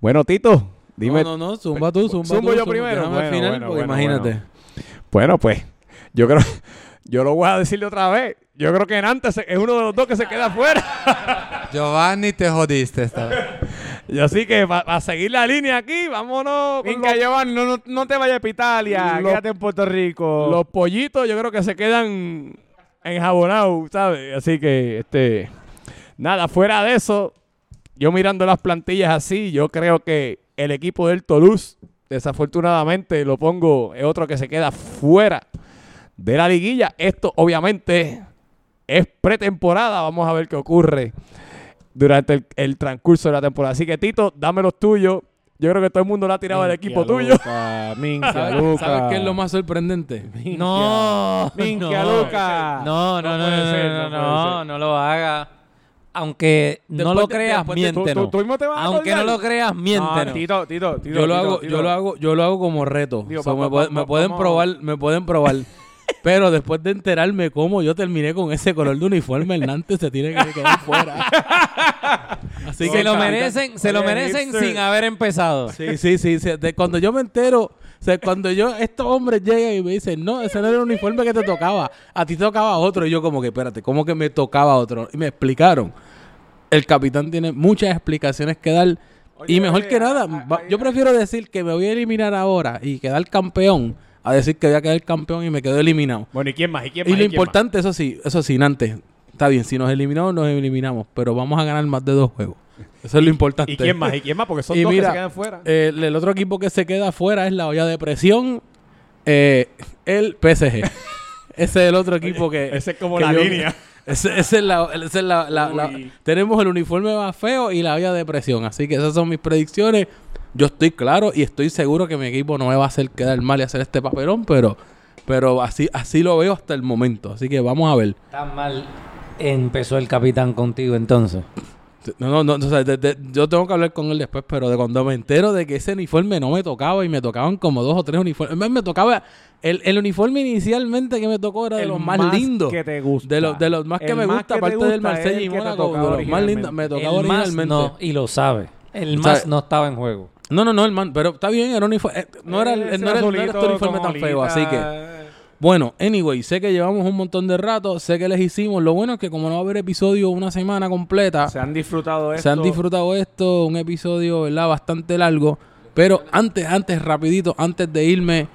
Bueno, Tito, dime. No, no, no, zumba tú, zumba Zumbo tú, yo zumba. primero. Bueno, al final, bueno, porque bueno, imagínate. Bueno, pues, yo creo. Yo lo voy a decirle otra vez. Yo creo que Nantes es uno de los dos que se queda fuera. Giovanni, te jodiste esta vez. Y así que para seguir la línea aquí, vámonos Venga, los, Giovanni, no, no, no te vayas a Italia. Los- Quédate en Puerto Rico. los pollitos. Yo creo que se quedan enjabonados, ¿sabes? Así que, este. Nada, fuera de eso, yo mirando las plantillas así, yo creo que el equipo del Toulouse, desafortunadamente, lo pongo, es otro que se queda fuera de la liguilla. Esto, obviamente, es pretemporada. Vamos a ver qué ocurre durante el, el transcurso de la temporada. Así que, Tito, dame los tuyos. Yo creo que todo el mundo le ha tirado al equipo tuyo. Minkia, ¿Sabes, Luca. sabes qué es lo más sorprendente? No, Minkia, no. Luca. No, no, no, puede no, ser, no, no no, ser. no lo haga. Aunque no lo creas, después de- ¿Tú, miéntenos. Aunque no lo creas, No, miéntenos. Tito, Tito, Tito. Yo lo hago, yo lo hago, yo lo hago como reto. Me, pueden probar, me pueden probar. Pero después de enterarme cómo yo terminé con ese color de uniforme, el Nantes se tiene que quedar fuera. Así se lo merecen, se lo merecen sin haber empezado. Sí, sí, sí. cuando yo me entero, o sea, cuando yo, estos hombres llegan y me dicen, no, ese no era el uniforme que te tocaba, a ti te tocaba otro. Y yo como que, espérate, ¿cómo que me tocaba otro? Y me explicaron. El capitán tiene muchas explicaciones que dar, y mejor que nada, yo prefiero decir que me voy a eliminar ahora y quedar campeón a decir que voy a quedar campeón y me quedo eliminado. Bueno, ¿y quién más? ¿Y quién Y más? lo ¿Y más? importante, eso sí, eso sí, antes, está bien, si nos eliminamos, nos eliminamos, pero vamos a ganar más de dos juegos. Eso es lo importante. ¿Y quién más? ¿Y quién más? Porque son Y dos mira, que se quedan fuera. Eh, el, otro equipo que se queda afuera es la olla de presión, eh, el PSG. Ese es el otro equipo que... Ese es como que la yo- línea. Ese, ese es la, ese es la- la- la- Uy. tenemos el uniforme más feo y la olla de presión. Así que esas son mis predicciones. Yo estoy claro y estoy seguro que mi equipo no me va a hacer quedar mal y hacer este papelón, pero, pero así, así lo veo hasta el momento. Así que vamos a ver. Tan mal empezó el capitán contigo entonces. No, no, no, o sea, de- de- yo tengo que hablar con él después, pero de cuando me entero de que ese uniforme no me tocaba y me tocaban como dos o tres uniformes. Me, me tocaba, el, el uniforme inicialmente que me tocó era de El los más, lindos. que te gusta. De los, de los más que El me más gusta, que aparte del gusta Marsella el y Mónaco, de los más lindos, me tocaba el más originalmente. no, y lo sabe. El O sea, más no estaba en juego. No, no, no, el man, pero está bien, era un uniforme, eh, no era, el- Ese no era, no era este azulito uniforme tan feo, así que... Bueno, anyway, sé que llevamos un montón de rato, sé que les hicimos, lo bueno es que como no va a haber episodio una semana completa, Se han disfrutado esto. se han disfrutado esto, un episodio, ¿verdad? Bastante largo, pero antes, antes, rapidito, antes de irme,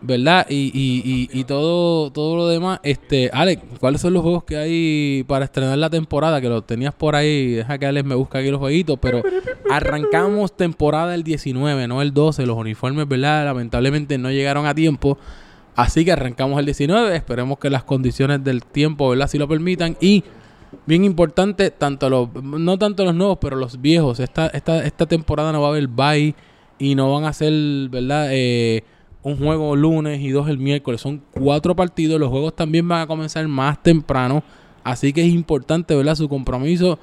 ¿verdad? Y, y, y, y todo, todo lo demás, este, Alex, ¿cuáles son los juegos que hay para estrenar la temporada? Que los tenías por ahí, deja que Alex me busque aquí los jueguitos, pero arrancamos temporada el 19, no el 12, los uniformes, ¿verdad? Lamentablemente no llegaron a tiempo. Así que arrancamos el 19, esperemos que las condiciones del tiempo, ¿verdad? Si lo permitan. Y bien importante, tanto los, no tanto los nuevos, pero los viejos. Esta, esta, esta temporada no va a haber bye y no van a ser, ¿verdad? Eh, un juego lunes y dos el miércoles. Son cuatro partidos. Los juegos también van a comenzar más temprano. Así que es importante, ¿verdad? Su compromiso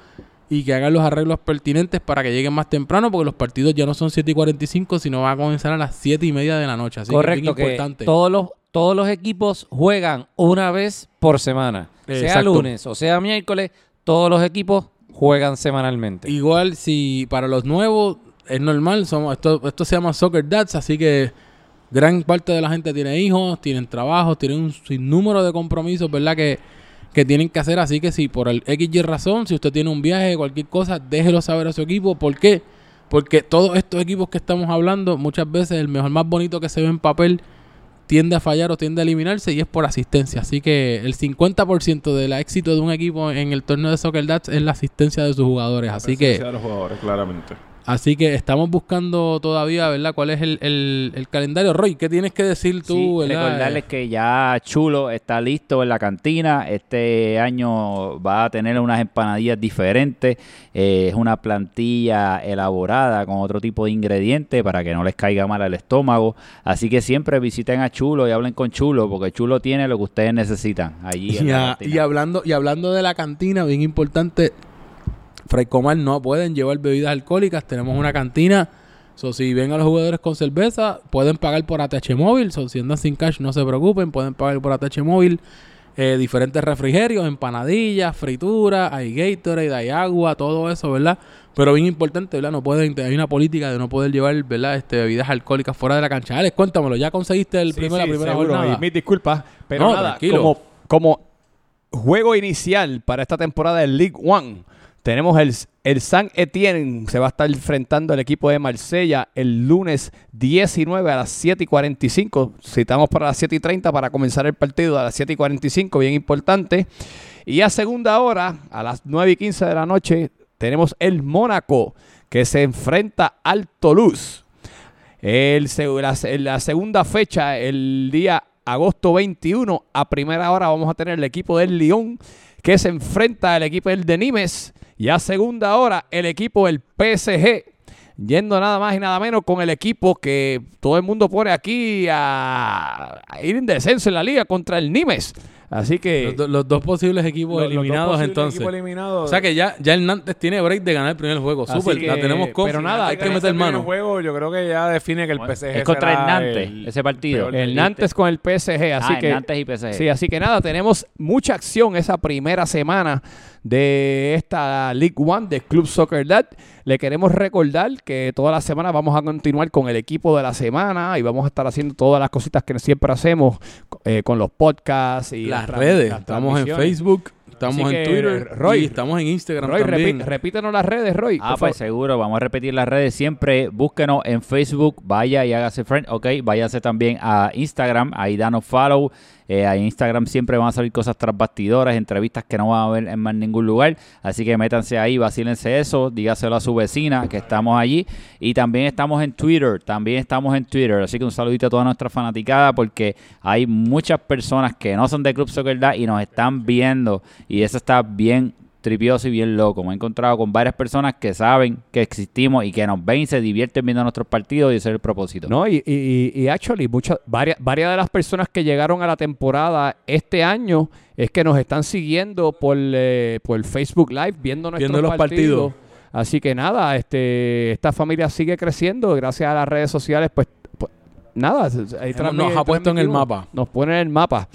y que hagan los arreglos pertinentes para que lleguen más temprano, porque los partidos ya no son 7 y 45, sino van a comenzar a las 7 y media de la noche. Así Correcto, que es bien que importante. todos los, todos los equipos juegan una vez por semana. Sea lunes o sea miércoles, todos los equipos juegan semanalmente. Igual si para los nuevos es normal, somos esto, esto se llama Soccer Dads, así que gran parte de la gente tiene hijos, tienen trabajos, tienen un sinnúmero de compromisos, ¿verdad? Que, que tienen que hacer, así que si por el XY razón, si usted tiene un viaje, cualquier cosa, déjelo saber a su equipo. ¿Por qué? Porque todos estos equipos que estamos hablando, muchas veces el mejor más bonito que se ve en papel tiende a fallar o tiende a eliminarse y es por asistencia. Así que el 50% del éxito de un equipo en el torneo de Soccer Dads es la asistencia de sus jugadores. Así que... De los jugadores, claramente. Así que estamos buscando todavía, ¿verdad? ¿Cuál es el, el- el calendario? Roy, ¿qué tienes que decir tú, Sí, recordarles que ya Chulo está listo en la cantina. Este año va a tener unas empanadillas diferentes. Eh, es una plantilla elaborada con otro tipo de ingredientes para que no les caiga mal al estómago. Así que siempre visiten a Chulo y hablen con Chulo porque Chulo tiene lo que ustedes necesitan allí. en Y, la a- cantina. y hablando, y hablando de la cantina, bien importante, Fray Comar no pueden llevar bebidas alcohólicas. Tenemos una cantina. So, si ven a los jugadores con cerveza, pueden pagar por ATH móvil. So, si andan sin cash, no se preocupen, pueden pagar por ATH móvil. Eh, diferentes refrigerios, empanadillas, frituras, hay Gatorade, hay agua, todo eso, ¿verdad? Pero bien importante, ¿verdad? No pueden, hay una política de no poder llevar, ¿verdad? Este, bebidas alcohólicas fuera de la cancha. Alex, cuéntamelo, ¿ya conseguiste el Sí, primer, la sí, primera seguro, jornada? mis disculpas, pero No, nada, tranquilo. como, como juego inicial para esta temporada del League One, tenemos el, el San Etienne, se va a estar enfrentando al equipo de Marsella el lunes 19 a las 7 y 45. Citamos para las 7 y 30 para comenzar el partido a las 7 y 45, bien importante. Y a segunda hora, a las 9 y 15 de la noche, tenemos el Mónaco que se enfrenta al Toulouse. El, la, la segunda fecha, el día agosto 21, a primera hora vamos a tener el equipo del Lyon que se enfrenta al equipo del de Nimes. Y a segunda hora, el equipo del PSG. Yendo nada más y nada menos con el equipo que todo el mundo pone aquí a, a ir en descenso en la liga contra el Nimes. Así que Los, do- los dos posibles equipos Los- los dos eliminados posibles entonces. equipos eliminados. O sea que ya, ya el Nantes tiene break de ganar el primer juego. Así Súper, que- la tenemos con. pero nada, hay que meter primer mano. juego, yo creo que ya define que el PSG es contra el será Nantes, el ese partido. el Nantes con el PSG. Así ah, que el Nantes y PSG. Sí, así que nada, tenemos mucha acción esa primera semana de esta League One de Club Soccer Dad. Le queremos recordar que toda la semana vamos a continuar con el equipo de la semana y vamos a estar haciendo todas las cositas que siempre hacemos eh, con los podcasts y Las redes. las Estamos en. Facebook, Estamos en Twitter Roy, y estamos en Instagram Roy, también. repi- repítenos las redes, Roy. Ah, pues favor. seguro, vamos a repetir las redes siempre. Búsquenos en Facebook, vaya y hágase friend, ok. Váyase también a Instagram, ahí danos follow. Eh, en Instagram siempre van a salir cosas tras bastidoras, entrevistas que no van a ver en más ningún lugar. Así que métanse ahí, vacílense eso, dígaselo a su vecina que estamos allí. Y también estamos en Twitter, también estamos en Twitter. Así que un saludito a toda nuestra fanaticada porque hay muchas personas que no son de Club Soccer y nos están viendo. Y eso está bien tripioso y bien loco. Me he encontrado con varias personas que saben que existimos y que nos ven y se divierten viendo nuestros partidos y ese es el propósito. No, y, y, y- y actually, muchas, varias, varias de las personas que llegaron a la temporada este año es que nos están siguiendo por, eh, por Facebook Live, viendo nuestros Viendo los partidos. Así que nada, este, esta familia sigue creciendo gracias a las redes sociales, pues, pues, nada, ahí nos transmi- ha puesto en el mapa. Nos pone en el mapa.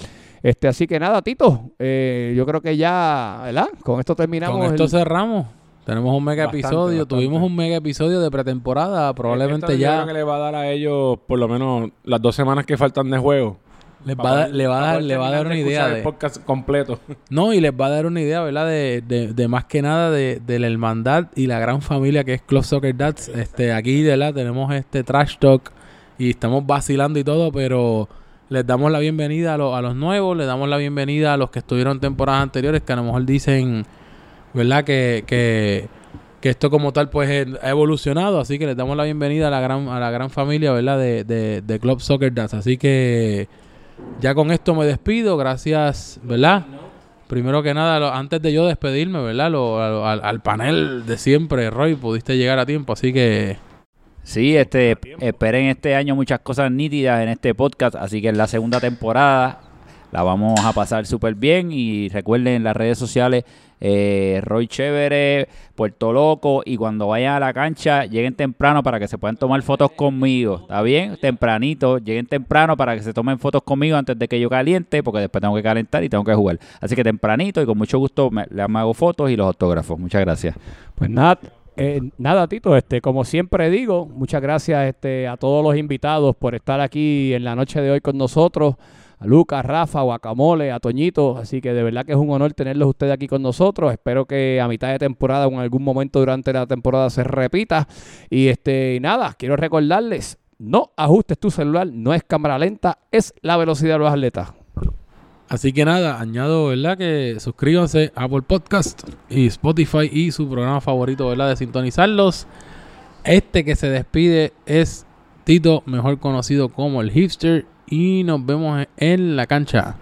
Este, así que nada, Tito, eh, yo creo que ya, ¿verdad? Con esto terminamos. Con esto el- cerramos. Tenemos un mega Bastante, episodio. bastante. Tuvimos un mega episodio de pretemporada. Probablemente Esto yo ya creo que le va a dar a ellos por lo menos las dos semanas que faltan de juego. les va, dar- poder- le va a dar, le va a dar una de idea de... el podcast completo. No, y les va a dar una idea, ¿verdad? De, de, de más que nada de, de la hermandad y la gran familia que es Club Soccer Dads. Este, aquí, ¿verdad? Tenemos este trash talk y estamos vacilando y todo, pero les damos la bienvenida a, lo- a los nuevos, les damos la bienvenida a los que estuvieron temporadas anteriores, que a lo mejor dicen, ¿verdad? Que, que, que esto como tal pues ha evolucionado, así que les damos la bienvenida a la gran, a la gran familia, ¿verdad? De, de, de Club Soccer Dads. Así que ya con esto me despido, gracias, ¿verdad? Primero que nada, lo- antes de yo despedirme, ¿verdad? Lo- al, al panel de siempre, Roy, pudiste llegar a tiempo, así que Sí, este, esperen este año muchas cosas nítidas en este podcast, así que en la segunda temporada la vamos a pasar súper bien y recuerden en las redes sociales eh, Roy Chévere, Puerto Loco y cuando vayan a la cancha lleguen temprano para que se puedan tomar fotos conmigo, ¿está bien? Tempranito, lleguen temprano para que se tomen fotos conmigo antes de que yo caliente porque después tengo que calentar y tengo que jugar. Así que tempranito y con mucho gusto me, le hago fotos y los autógrafos. Muchas gracias. Pues nada, eh, nada, Tito, este, como siempre digo, muchas gracias este, a todos los invitados por estar aquí en la noche de hoy con nosotros. A Lucas, Rafa, Guacamole, a Toñito. Así que de verdad que es un honor tenerlos ustedes aquí con nosotros. Espero que a mitad de temporada o en algún momento durante la temporada se repita. Y este, nada, quiero recordarles, no ajustes tu celular, no es cámara lenta, es la velocidad de los atletas. Así que nada, añado, ¿verdad? Que suscríbanse a Apple Podcast y Spotify y su programa favorito, ¿verdad? De sintonizarlos. Este que se despide es Tito, mejor conocido como el hipster. Y nos vemos en la cancha.